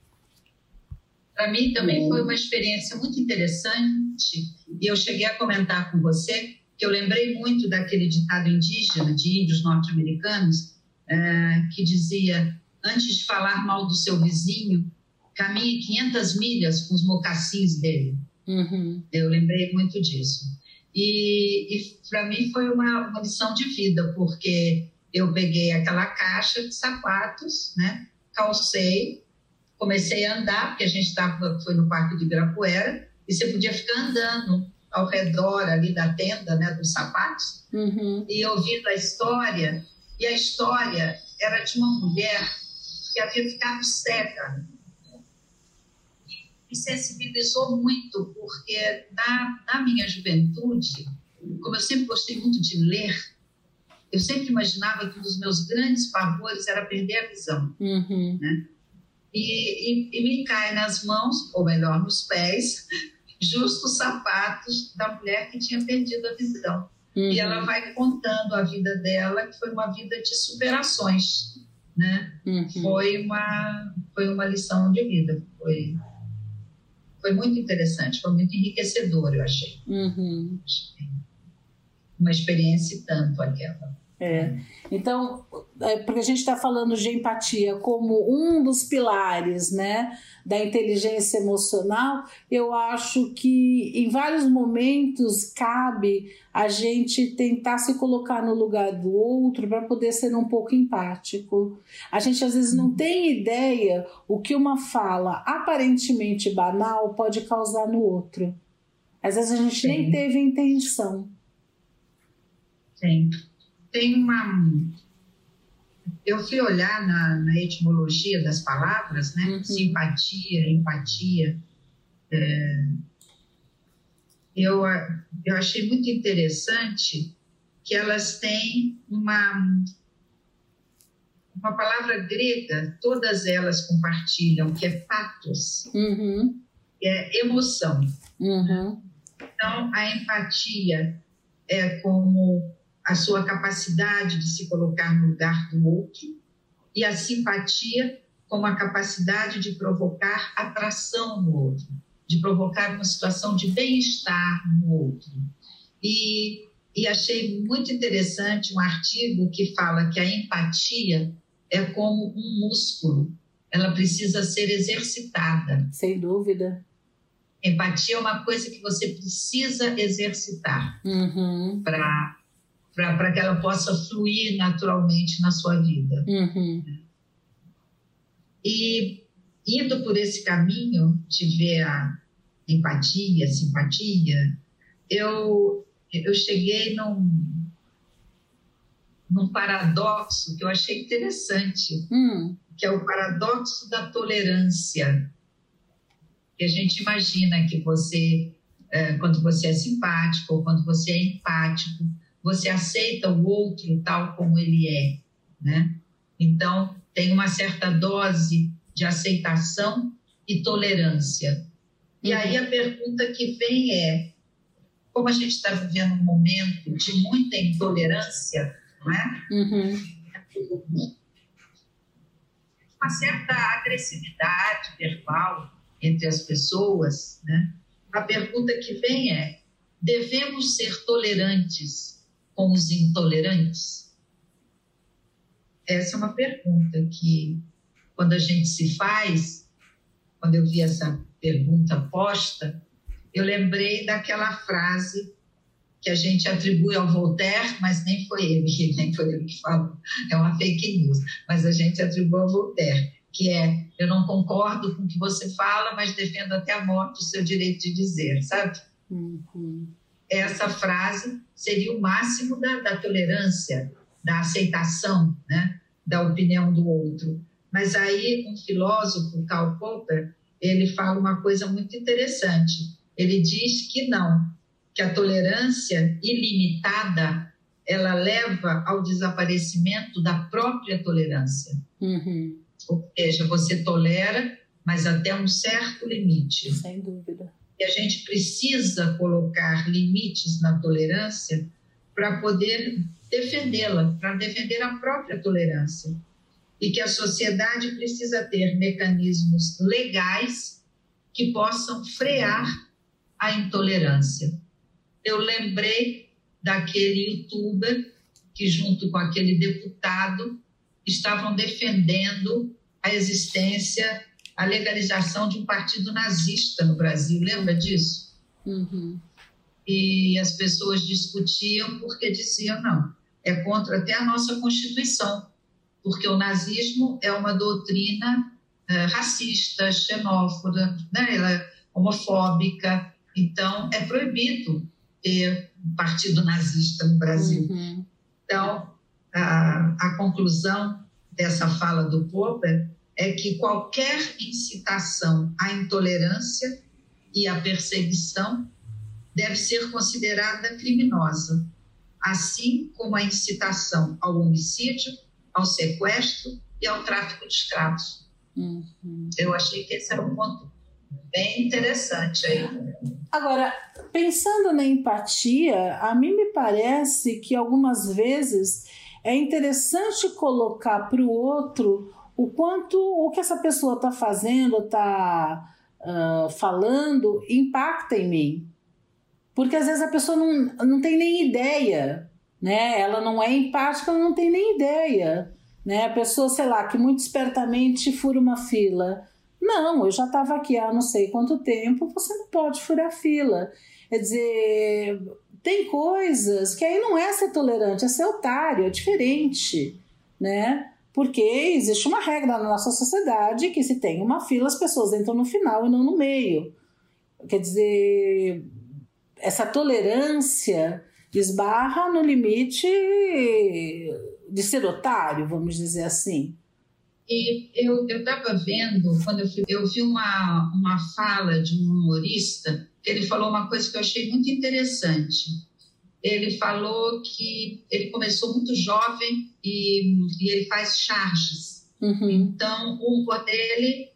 Para mim também foi uma experiência muito interessante e eu cheguei a comentar com você que eu lembrei muito daquele ditado indígena de índios norte-americanos eh, que dizia antes de falar mal do seu vizinho caminhe 500 milhas com os mocassins dele. Uhum. Eu lembrei muito disso. E, e para mim foi uma, uma lição de vida, porque eu peguei aquela caixa de sapatos, né? calcei, comecei a andar, porque a gente estava, foi no Parque de Ibirapuera, e você podia ficar andando ao redor ali da tenda, né, dos sapatos, uhum. e ouvindo a história. E a história era de uma mulher que havia ficado cega. E me sensibilizou muito, porque na, na minha juventude, como eu sempre gostei muito de ler, eu sempre imaginava que um dos meus grandes pavores era perder a visão. Uhum. Né? E, e, e, me cai nas mãos, ou melhor, nos pés, justo os sapatos da mulher que tinha perdido a visão. Uhum. E ela vai contando a vida dela, que foi uma vida de superações. Né? Uhum. Foi, uma, foi uma lição de vida. Foi, foi muito interessante, foi muito enriquecedor, eu achei. Uhum. Uma experiência tanto aquela. É. Então, é porque a gente está falando de empatia como um dos pilares né, da inteligência emocional, eu acho que em vários momentos cabe a gente tentar se colocar no lugar do outro para poder ser um pouco empático. A gente às vezes não tem ideia o que uma fala aparentemente banal pode causar no outro. Às vezes a gente Sim. nem teve intenção. Sim tem uma. Eu fui olhar na, na etimologia das palavras, né? Uhum. Simpatia, empatia. É, eu, eu achei muito interessante que elas têm uma, uma palavra grega, todas elas compartilham, que é patos, Uhum. que é emoção. Uhum. Então, a empatia é como a sua capacidade de se colocar no lugar do outro e a simpatia como a capacidade de provocar atração no outro, de provocar uma situação de bem-estar no outro. E, e achei muito interessante um artigo que fala que a empatia é como um músculo, ela precisa ser exercitada. Sem dúvida. Empatia é uma coisa que você precisa exercitar uhum. para para que ela possa fluir naturalmente na sua vida. Uhum. E indo por esse caminho de ver a empatia, a simpatia, eu, eu cheguei num, num paradoxo que eu achei interessante, uhum. que é o paradoxo da tolerância. Que a gente imagina que você, quando você é simpático ou quando você é empático, você aceita o outro tal como ele é, né? Então, tem uma certa dose de aceitação e tolerância. E aí a pergunta que vem é: como a gente está vivendo um momento de muita intolerância, não é? Uhum. Uma certa agressividade verbal entre as pessoas, né? A pergunta que vem é: devemos ser tolerantes com os intolerantes? Essa é uma pergunta que, quando a gente se faz, quando eu vi essa pergunta posta, eu lembrei daquela frase que a gente atribui ao Voltaire, mas nem foi ele, nem foi ele que falou, é uma fake news, mas a gente atribui ao Voltaire, que é: eu não concordo com o que você fala, mas defendo até a morte o seu direito de dizer, sabe? Uhum essa frase seria o máximo da, da, tolerância, da aceitação, né, da opinião do outro. Mas aí um filósofo, Karl Popper, ele fala uma coisa muito interessante. Ele diz que não, que a tolerância ilimitada ela leva ao desaparecimento da própria tolerância. Uhum. Ou seja, você tolera, mas até um certo limite. Sem dúvida que a gente precisa colocar limites na tolerância para poder defendê-la, para defender a própria tolerância. E que a sociedade precisa ter mecanismos legais que possam frear a intolerância. Eu lembrei daquele youtuber que, junto com aquele deputado, estavam defendendo a existência a legalização de um partido nazista no Brasil. Lembra disso? Uhum. E as pessoas discutiam porque diziam, não, é contra até a nossa Constituição, porque o nazismo é uma doutrina é, racista, xenófoba, né? Ela é homofóbica, então é proibido ter um partido nazista no Brasil. Uhum. Então, a, a conclusão dessa fala do Popper é que qualquer incitação à intolerância e à perseguição deve ser considerada criminosa, assim como a incitação ao homicídio, ao sequestro e ao tráfico de escravos. Uhum. Eu achei que esse era um ponto bem interessante aí. Agora, pensando na empatia, a mim me parece que algumas vezes é interessante colocar para o outro o quanto o que essa pessoa está fazendo, está uh, falando, impacta em mim. Porque às vezes a pessoa não, não tem nem ideia, né? Ela não é empática, ela não tem nem ideia. Né? A pessoa, sei lá, que muito espertamente fura uma fila. Não, eu já estava aqui há não sei quanto tempo, você não pode furar fila. Quer dizer, tem coisas que aí não é ser tolerante, é ser otário, é diferente, né? Porque existe uma regra na nossa sociedade que se tem uma fila, as pessoas entram no final e não no meio. Quer dizer, essa tolerância esbarra no limite de ser otário, vamos dizer assim. E eu estava vendo, quando eu, eu vi uma, uma fala de um humorista, ele falou uma coisa que eu achei muito interessante. Ele falou que ele começou muito jovem e, e ele faz charges. Uhum. Então, o humor dele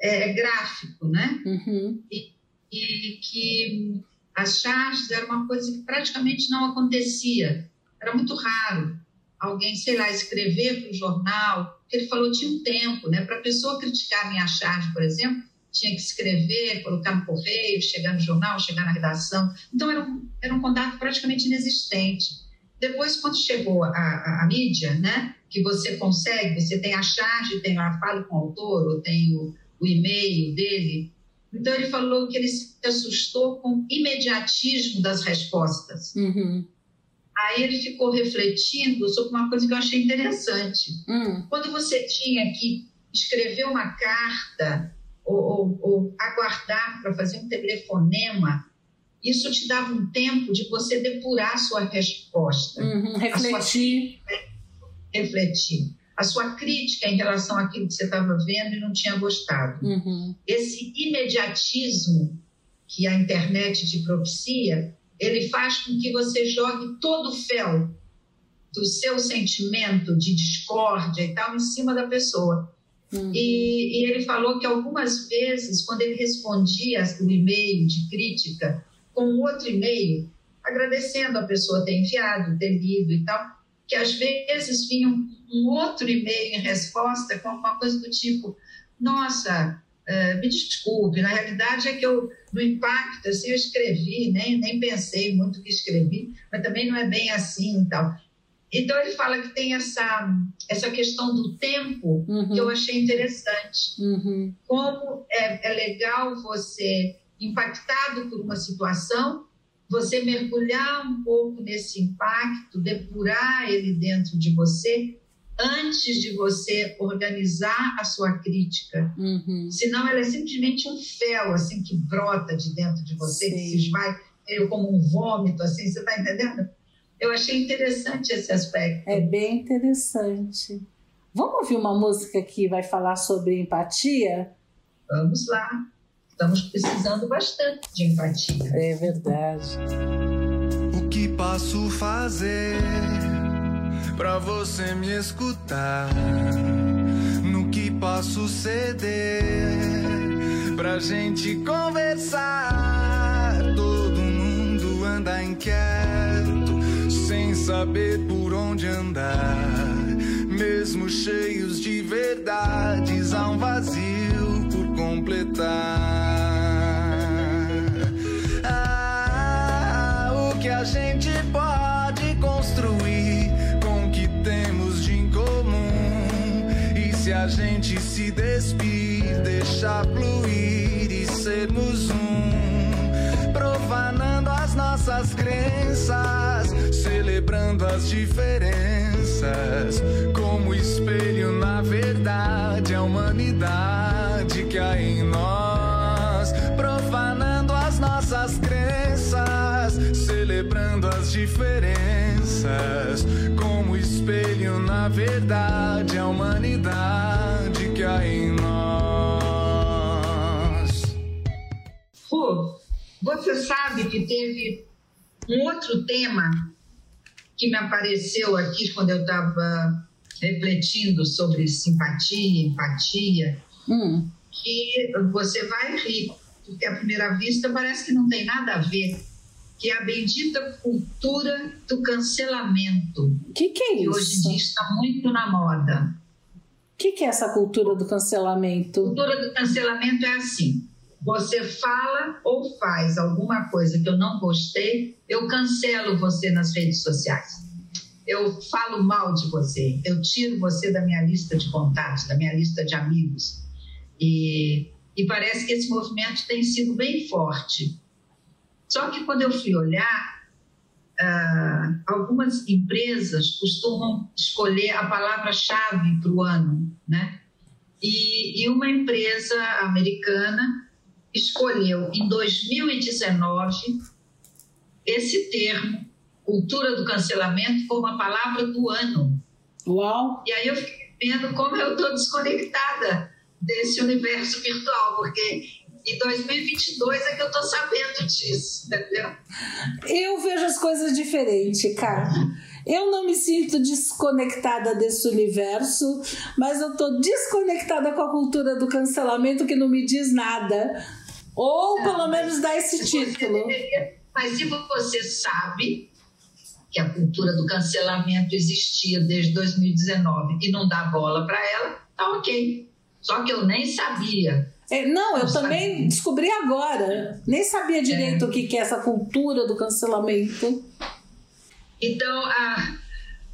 é gráfico, né? Uhum. E, e que as charges era uma coisa que praticamente não acontecia. Era muito raro alguém, sei lá, escrever para o jornal. Ele falou tinha um tempo, né? Para a pessoa criticar a minha charge, por exemplo, tinha que escrever, colocar no correio, chegar no jornal, chegar na redação. Então era um, era um contato praticamente inexistente. Depois, quando chegou a, a, a mídia, né? Que você consegue, você tem a charge, tem a fala com o autor, ou tem o, o e-mail dele, então, ele falou que ele se assustou com o imediatismo das respostas. Uhum. Aí ele ficou refletindo sobre uma coisa que eu achei interessante. Uhum. Quando você tinha que escrever uma carta ou, ou, ou aguardar para fazer um telefonema, isso te dava um tempo de você depurar a sua resposta. Uhum. Refletir. Sua... Refletir a sua crítica em relação àquilo que você estava vendo e não tinha gostado. Uhum. Esse imediatismo que a internet te propicia, ele faz com que você jogue todo o fel do seu sentimento de discórdia e tal em cima da pessoa. Uhum. E, e, ele falou que algumas vezes, quando ele respondia o e-mail de crítica com outro e-mail, agradecendo a pessoa ter enviado, ter lido e tal, que às vezes vinha um, um outro e-mail em resposta com alguma coisa do tipo: Nossa, uh, me desculpe, na realidade é que eu, no impacto, assim, eu escrevi, nem, nem pensei muito que escrevi, mas também não é bem assim e tal. Então, ele fala que tem essa, essa questão do tempo uhum. que eu achei interessante. Uhum. Como é, é legal você, impactado por uma situação, você mergulhar um pouco nesse impacto, depurar ele dentro de você, antes de você organizar a sua crítica. Uhum. Senão ela é simplesmente um fel, assim, que brota de dentro de você, Sim. que se esvai meio como um vômito, assim, você está entendendo? Eu achei interessante esse aspecto. É bem interessante. Vamos ouvir uma música que vai falar sobre empatia? Vamos lá. Estamos precisando bastante de empatia. É verdade. O que posso fazer para você me escutar? No que posso ceder pra gente conversar? Todo mundo anda inquieto, sem saber por onde andar. Mesmo cheios de verdades, há um vazio por completar. Ah, o que a gente pode construir com o que temos de incomum. E se a gente se despir, deixar fluir e sermos nossas crenças, celebrando as diferenças. Como espelho, na verdade, a humanidade que há em nós, profanando as nossas crenças, celebrando as diferenças. Como espelho, na verdade, a humanidade que há em nós. Pô, você sabe que teve um outro tema que me apareceu aqui quando eu estava refletindo sobre simpatia, empatia, Hum. que você vai rir, porque à primeira vista parece que não tem nada a ver, que é a bendita cultura do cancelamento, O que, que é que hoje em isso? dia está muito na moda. O que, que é essa cultura do A cancelamento? cultura do cancelamento é assim: você fala ou faz alguma coisa que eu não gostei, eu cancelo você nas redes sociais. Eu falo mal de você, eu tiro você da minha lista de contatos, da minha lista de amigos. E, e parece que esse movimento tem sido bem forte. Só que quando eu fui olhar, ah, algumas empresas costumam escolher a palavra-chave para o ano, né? E, e uma empresa americana escolheu em 2019 esse termo, cultura do cancelamento, como a palavra do ano. Uau! E aí eu fiquei vendo como eu estou desconectada desse universo virtual, porque em 2022 é que eu estou sabendo disso, entendeu? Eu vejo as coisas diferente, cara. Eu não me sinto desconectada desse universo, mas eu tô desconectada com a cultura do cancelamento que não me diz nada. Ou pelo menos dá esse título. deveria- Mas se você sabe que a cultura do cancelamento existia desde 2019 e não dá bola para ela, tá ok. Só que eu nem sabia. É, não, eu Não também sabia. descobri agora. Nem sabia direito o que que é essa cultura do cancelamento. Então, a-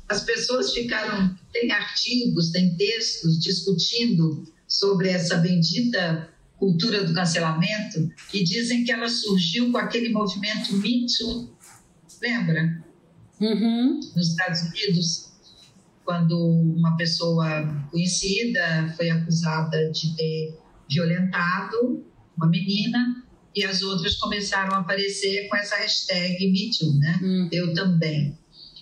as pessoas ficaram. Tem artigos, tem textos discutindo sobre essa bendita cultura do cancelamento e dizem que ela surgiu com aquele movimento Me Too. Lembra? Uhum. Nos Estados Unidos, quando uma pessoa conhecida foi acusada de ter violentado uma menina e as outras começaram a aparecer com essa hashtag Me Too, né? Hum. eu também.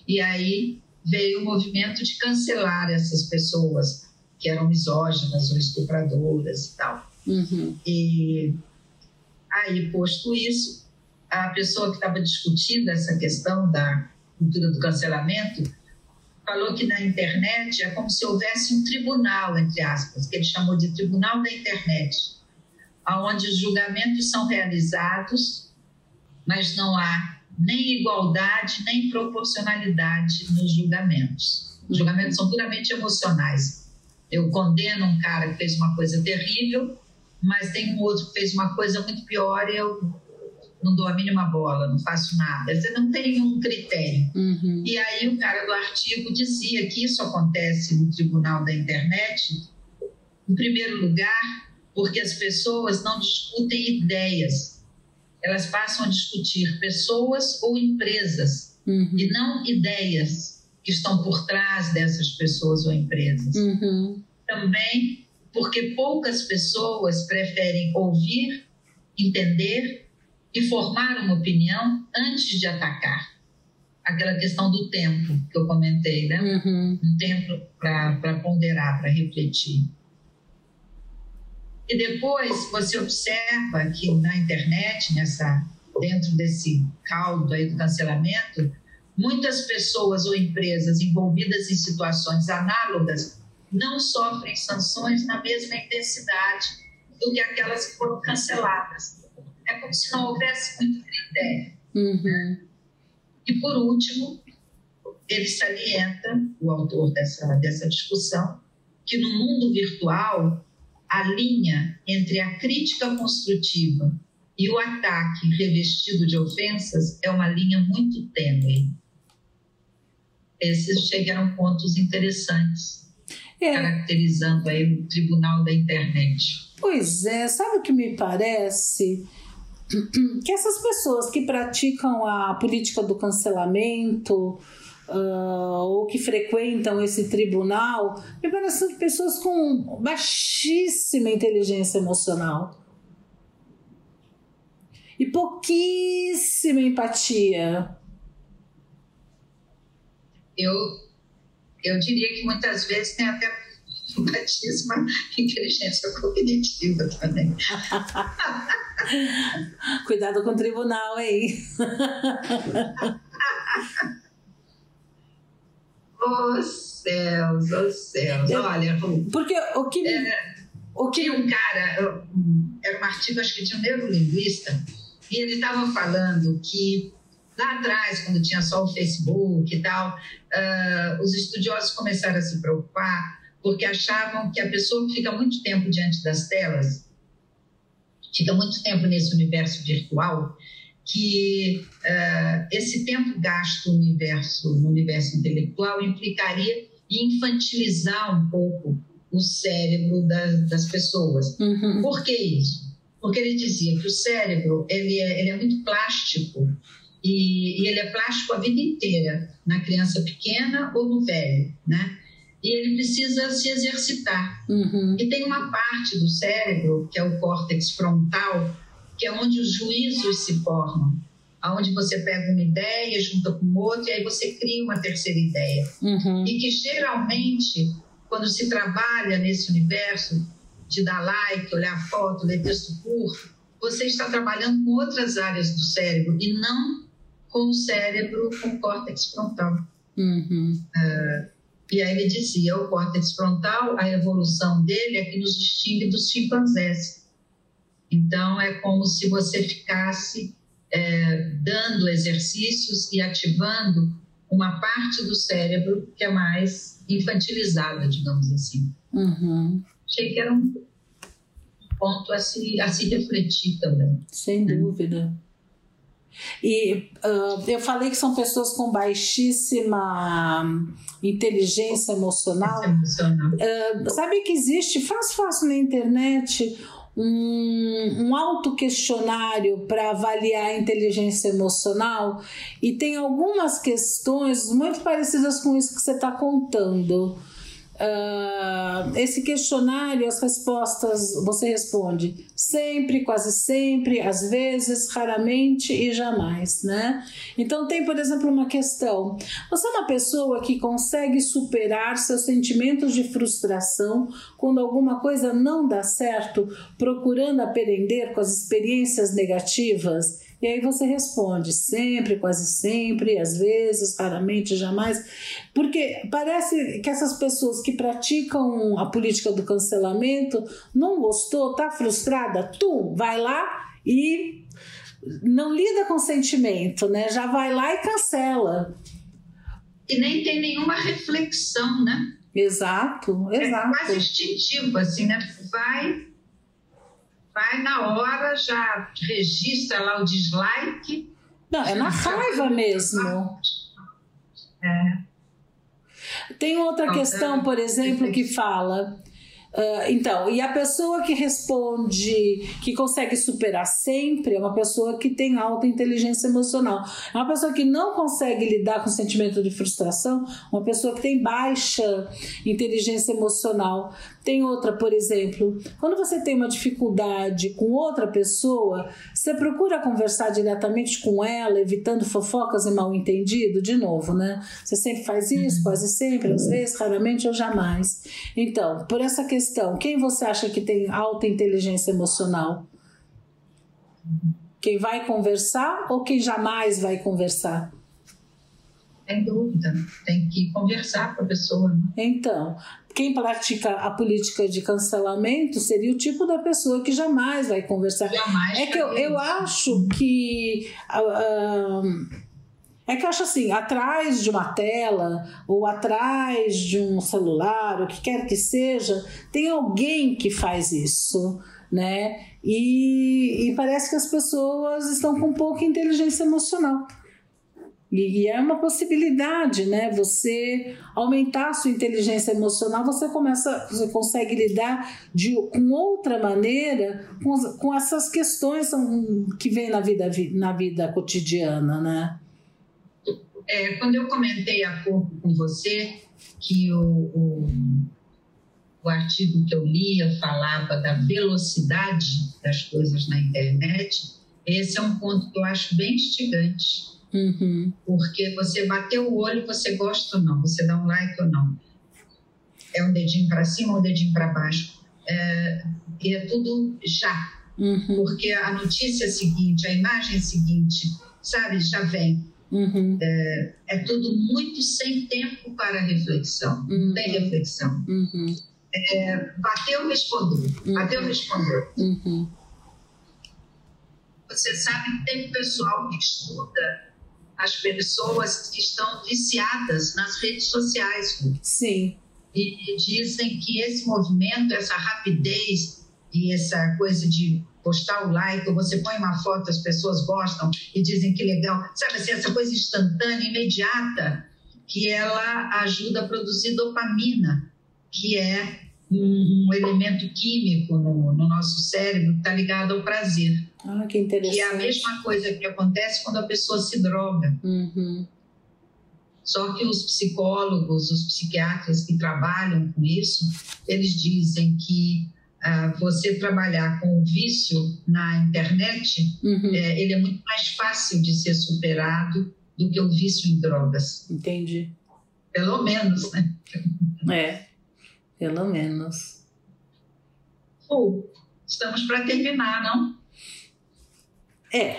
E aí veio o movimento de cancelar essas pessoas que eram misóginas ou estupradoras e tal. Uhum. E aí, posto isso, a pessoa que estava discutindo essa questão da cultura do cancelamento falou que na internet é como se houvesse um tribunal, entre aspas, que ele chamou de tribunal da internet, onde os julgamentos são realizados, mas não há nem igualdade, nem proporcionalidade nos julgamentos. Os julgamentos são puramente emocionais. Eu condeno um cara que fez uma coisa terrível, mas tem um outro que fez uma coisa muito pior e eu não dou a mínima bola, não faço nada. Você não tem um critério. Uhum. E aí o cara do artigo dizia que isso acontece no tribunal da internet, em primeiro lugar, porque as pessoas não discutem ideias. Elas passam a discutir pessoas ou empresas Uhum. e não ideias que estão por trás dessas pessoas ou empresas Uhum. também porque poucas pessoas preferem ouvir, entender e formar uma opinião antes de atacar. Aquela questão do tempo que eu comentei, né? Uhum. Um tempo para ponderar, para refletir. E depois você observa que na internet, nessa, dentro desse caldo aí do cancelamento, muitas pessoas ou empresas envolvidas em situações análogas não sofrem sanções na mesma intensidade do que aquelas que foram canceladas. É como se não houvesse muito critério. Uhum. E, por último, ele salienta, o autor dessa, dessa discussão, que no mundo virtual, a linha entre a crítica construtiva e o ataque revestido de ofensas é uma linha muito tênue. Esses chegaram pontos interessantes, É, caracterizando aí o tribunal da internet. Pois é, sabe o que me parece? que essas pessoas que praticam a política do cancelamento uh, ou que frequentam esse tribunal me parecem pessoas com baixíssima inteligência emocional e pouquíssima empatia. Eu, eu diria que muitas vezes tem até baixíssima inteligência cognitiva também. Cuidado com o tribunal, hein? Os céus, os céus. Olha, porque o que. É, o que um cara, era um artigo, acho que tinha um neurolinguista, e ele estava falando que lá atrás, quando tinha só o Facebook e tal, uh, os estudiosos começaram a se preocupar porque achavam que a pessoa que fica muito tempo diante das telas, fica muito tempo nesse universo virtual, que uh, esse tempo gasto no universo, no universo intelectual implicaria em infantilizar um pouco o cérebro das, das pessoas. Uhum. Por que isso? Porque ele dizia que o cérebro ele é, ele é muito plástico e, e ele é plástico a vida inteira, na criança pequena ou no velho, né? e ele precisa se exercitar. Uhum. E tem uma parte do cérebro, que é o córtex frontal, que é onde os juízos se formam. Onde você pega uma ideia, junta com outra, e aí você cria uma terceira ideia. Uhum. E que geralmente, quando se trabalha nesse universo de dar like, olhar foto, ler texto curto, você está trabalhando com outras áreas do cérebro e não com o cérebro com o córtex frontal. Uhum. Uh, e aí ele dizia, o córtex frontal, a evolução dele é que nos distingue dos chimpanzés. Então, é como se você ficasse é, dando exercícios e ativando uma parte do cérebro que é mais infantilizada, digamos assim. Uhum. Achei que era um ponto a se, a se refletir também. Sem né? dúvida. E uh, eu falei que são pessoas com baixíssima inteligência emocional. Uh, sabe que existe, faz fácil na internet, um, um auto-questionário para avaliar a inteligência emocional e tem algumas questões muito parecidas com isso que você está contando. Uh, esse questionário, as respostas, você responde sempre, quase sempre, às vezes, raramente e jamais, né? Então tem, por exemplo, uma questão: você é uma pessoa que consegue superar seus sentimentos de frustração quando alguma coisa não dá certo, procurando aprender com as experiências negativas? E aí você responde sempre, quase sempre, às vezes, raramente, jamais. Porque parece que essas pessoas que praticam a política do cancelamento não gostou, tá frustrada, tu vai lá e não lida com sentimento, né? Já vai lá e cancela. E nem tem nenhuma reflexão, né? Exato, exato. É quase instintivo, assim, né? Vai vai na hora, já registra lá o dislike. Não, é na raiva mesmo. É. Tem outra questão, por exemplo, que fala Uh, então, e a pessoa que responde, que consegue superar sempre, é uma pessoa que tem alta inteligência emocional. É uma pessoa que não consegue lidar com o sentimento de frustração, uma pessoa que tem baixa inteligência emocional. Tem outra, por exemplo, quando você tem uma dificuldade com outra pessoa, você procura conversar diretamente com ela, evitando fofocas e mal entendido, de novo, né? Você sempre faz isso, quase sempre, às vezes, raramente ou jamais. Então, por essa questão questão: quem você acha que tem alta inteligência emocional? Quem vai conversar ou quem jamais vai conversar? Sem dúvida, tem que conversar com a pessoa. Né? Então, quem pratica a política de cancelamento seria o tipo da pessoa que jamais vai conversar. Jamais é que eu, eu acho que. Uh, é que eu acho assim, atrás de uma tela ou atrás de um celular, o que quer que seja, tem alguém que faz isso, né? E, e parece que as pessoas estão com pouca inteligência emocional. E é uma possibilidade, né? Você aumentar a sua inteligência emocional, você começa, você consegue lidar de, com outra maneira com, com essas questões que vem na vida, na vida cotidiana, né? É, quando eu comentei há pouco com você que o, o, o artigo que eu lia falava da velocidade das coisas na internet, esse é um ponto que eu acho bem instigante Uhum. Porque você bateu o olho, você gosta ou não, você dá um like ou não. É um dedinho para cima ou um dedinho para baixo. É, e é tudo já. Uhum. Porque a notícia seguinte, a imagem seguinte, sabe, já vem. Uhum. É, é, tudo muito sem tempo para reflexão. Não tem Uhum. reflexão. Uhum. É, bateu, respondeu. Bateu, respondeu. Uhum. Você sabe que tem pessoal que estuda as pessoas que estão viciadas nas redes sociais. Sim. E dizem que esse movimento, essa rapidez e essa coisa de postar o like, ou você põe uma foto, as pessoas gostam e dizem que legal. Sabe assim, essa coisa instantânea, imediata, que ela ajuda a produzir dopamina, que é um, um elemento químico no, no nosso cérebro que está ligado ao prazer. Ah, que interessante. Que é a mesma coisa que acontece quando a pessoa se droga. Uhum. Só que os psicólogos, os psiquiatras que trabalham com isso, eles dizem que ah, você trabalhar com o vício na internet, Uhum. é, ele é muito mais fácil de ser superado do que o vício em drogas. Entendi. Pelo menos, né? É, pelo menos. Pô, estamos para terminar, não? É.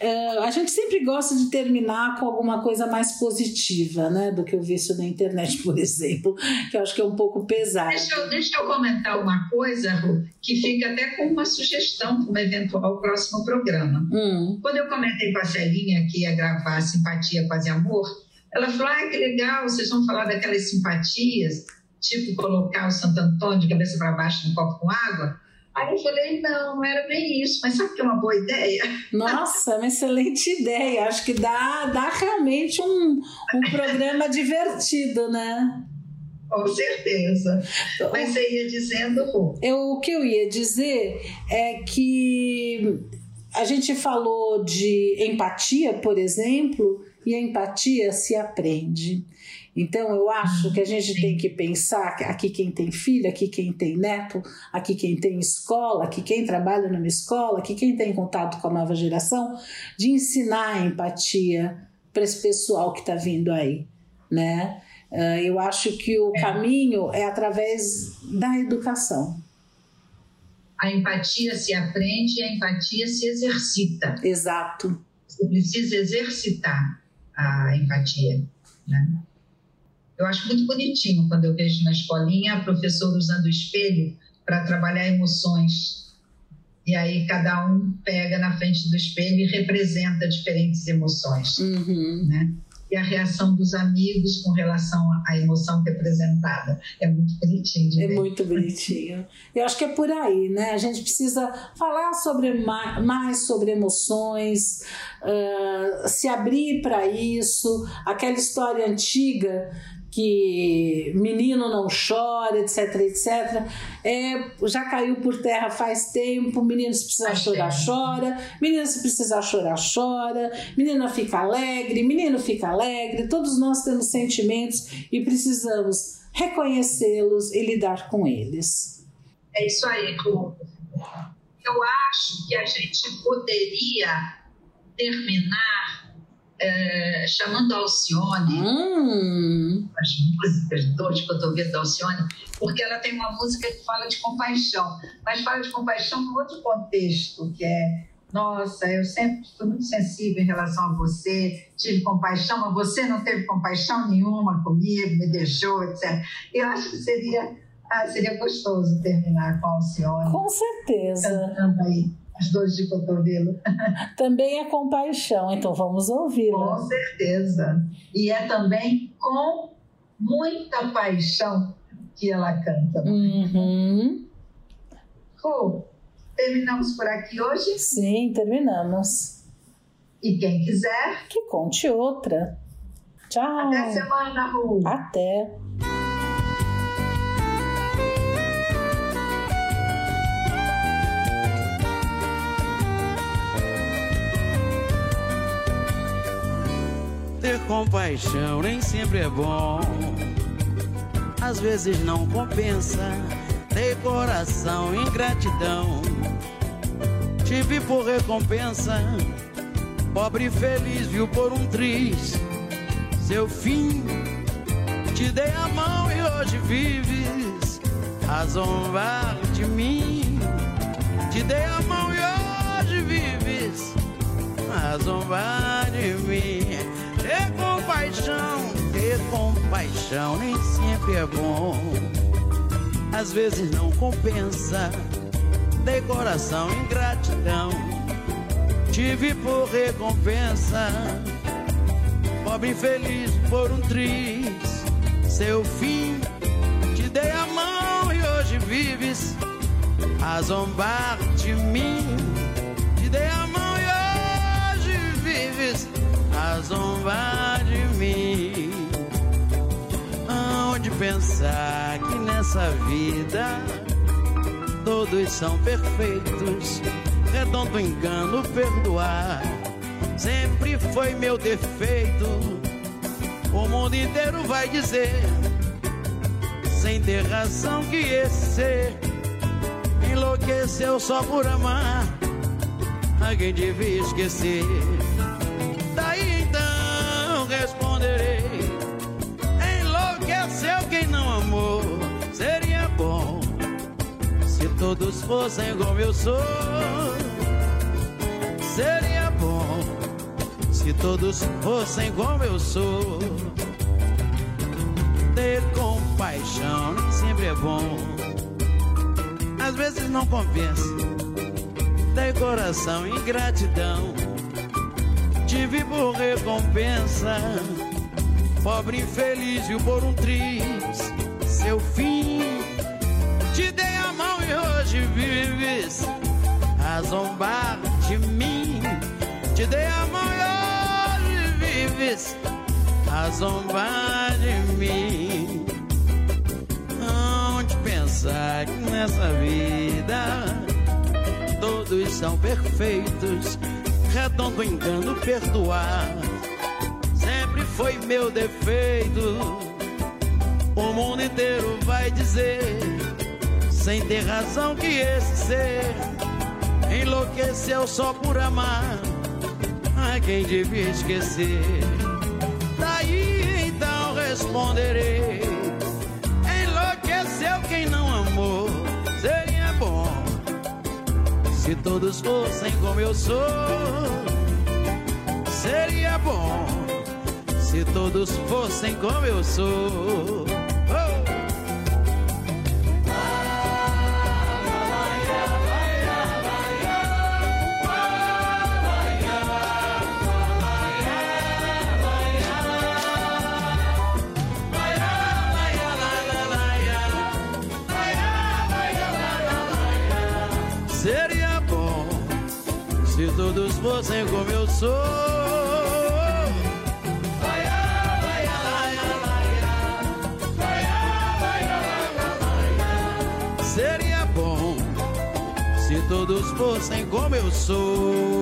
é, a gente sempre gosta de terminar com alguma coisa mais positiva, né? Do que o vício na internet, por exemplo, que eu acho que é um pouco pesado. Deixa eu, deixa eu comentar uma coisa, Ru, que fica até com uma sugestão para um eventual próximo programa. Hum, Quando eu comentei com a Celinha que ia gravar Simpatia, Quase Amor, ela falou: ah, que legal, vocês vão falar daquelas simpatias, tipo colocar o Santo Antônio de cabeça para baixo num copo com água. Aí eu falei: não, não era bem isso, mas sabe que é uma boa ideia? Nossa, uma excelente ideia. Acho que dá, dá realmente um, um programa divertido, né? Com certeza. Mas você ia dizendo. Eu, o que eu ia dizer é que a gente falou de empatia, por exemplo, e a empatia se aprende. Então, eu acho que a gente tem que pensar, que aqui quem tem filho, aqui quem tem neto, aqui quem tem escola, aqui quem trabalha numa escola, aqui quem tem contato com a nova geração, de ensinar a empatia para esse pessoal que está vindo aí, né? Ah, Eu acho que o caminho é através da educação. A empatia se aprende e a empatia se exercita. Exato. Você precisa exercitar a empatia. Né? Eu acho muito bonitinho quando eu vejo na escolinha a professora usando o espelho para trabalhar emoções. E aí cada um pega na frente do espelho e representa diferentes emoções. Uhum. Né? E a reação dos amigos com relação à emoção representada. É muito bonitinho de É ver. muito bonitinho. Eu acho que é por aí, né? A gente precisa falar sobre ma- mais sobre emoções, ah, se abrir para isso. Aquela história antiga que menino não chora, etc, etc, é, já caiu por terra faz tempo. Menino se precisar chorar, chora. Menina se precisar chorar, chora. Menina fica alegre, menino fica alegre. Todos nós temos sentimentos e precisamos reconhecê-los e lidar com eles. É isso aí, Lu. Eu acho que a gente poderia terminar eh, chamando a Alcione, Hum, as músicas Dor de Cotovelo da Alcione, porque ela tem uma música que fala de compaixão, mas fala de compaixão num outro contexto, que é nossa, eu sempre fui muito sensível em relação a você, tive compaixão, mas você não teve compaixão nenhuma comigo, me deixou, etc. Eu acho que seria, ah, seria gostoso terminar com a Alcione com certeza. cantando aí as dores de cotovelo. Também é compaixão, então vamos Com ouvi-la. certeza. E é também com muita paixão que ela canta. Uhum. Ru, terminamos por aqui hoje. Sim, terminamos. E quem quiser, que conte outra. Tchau. Até semana, Ru. Até. Compaixão nem sempre é bom. Às vezes não compensa. Ter coração, ingratidão. Tive por recompensa. Pobre e feliz viu por um triz seu fim. Te dei a mão e hoje vives a zombar de mim. Te dei a mão e hoje vives a zombar de mim. Ter compaixão, ter compaixão nem sempre é bom. Às vezes não compensa. Dei coração em gratidão. Tive por recompensa pobre infeliz por um triz. Seu fim, te dei a mão e hoje vives a zombar de mim. Te dei a a zombar de mim. Onde pensar que nessa vida todos são perfeitos, redondo engano perdoar sempre foi meu defeito. O mundo inteiro vai dizer, sem ter razão, que esse enlouqueceu só por amar. Alguém devia esquecer. Todos fossem como eu sou. Seria bom se todos fossem como eu sou. Ter compaixão nem sempre é bom, às vezes não compensa. Ter coração e gratidão, tive por recompensa. Pobre infeliz viu por um triz seu fim. A zombar de mim. Te dei a hoje vives a zombar de mim. Onde pensar que nessa vida todos são perfeitos, redondo engano perdoar. Sempre foi meu defeito. O mundo inteiro vai dizer, sem ter razão, que esse ser enlouqueceu só por amar a quem devia esquecer. Daí então responderei: enlouqueceu quem não amou. Seria bom se todos fossem como eu sou. Seria bom se todos fossem como eu sou. Sou. Seria bom se todos fossem como eu sou.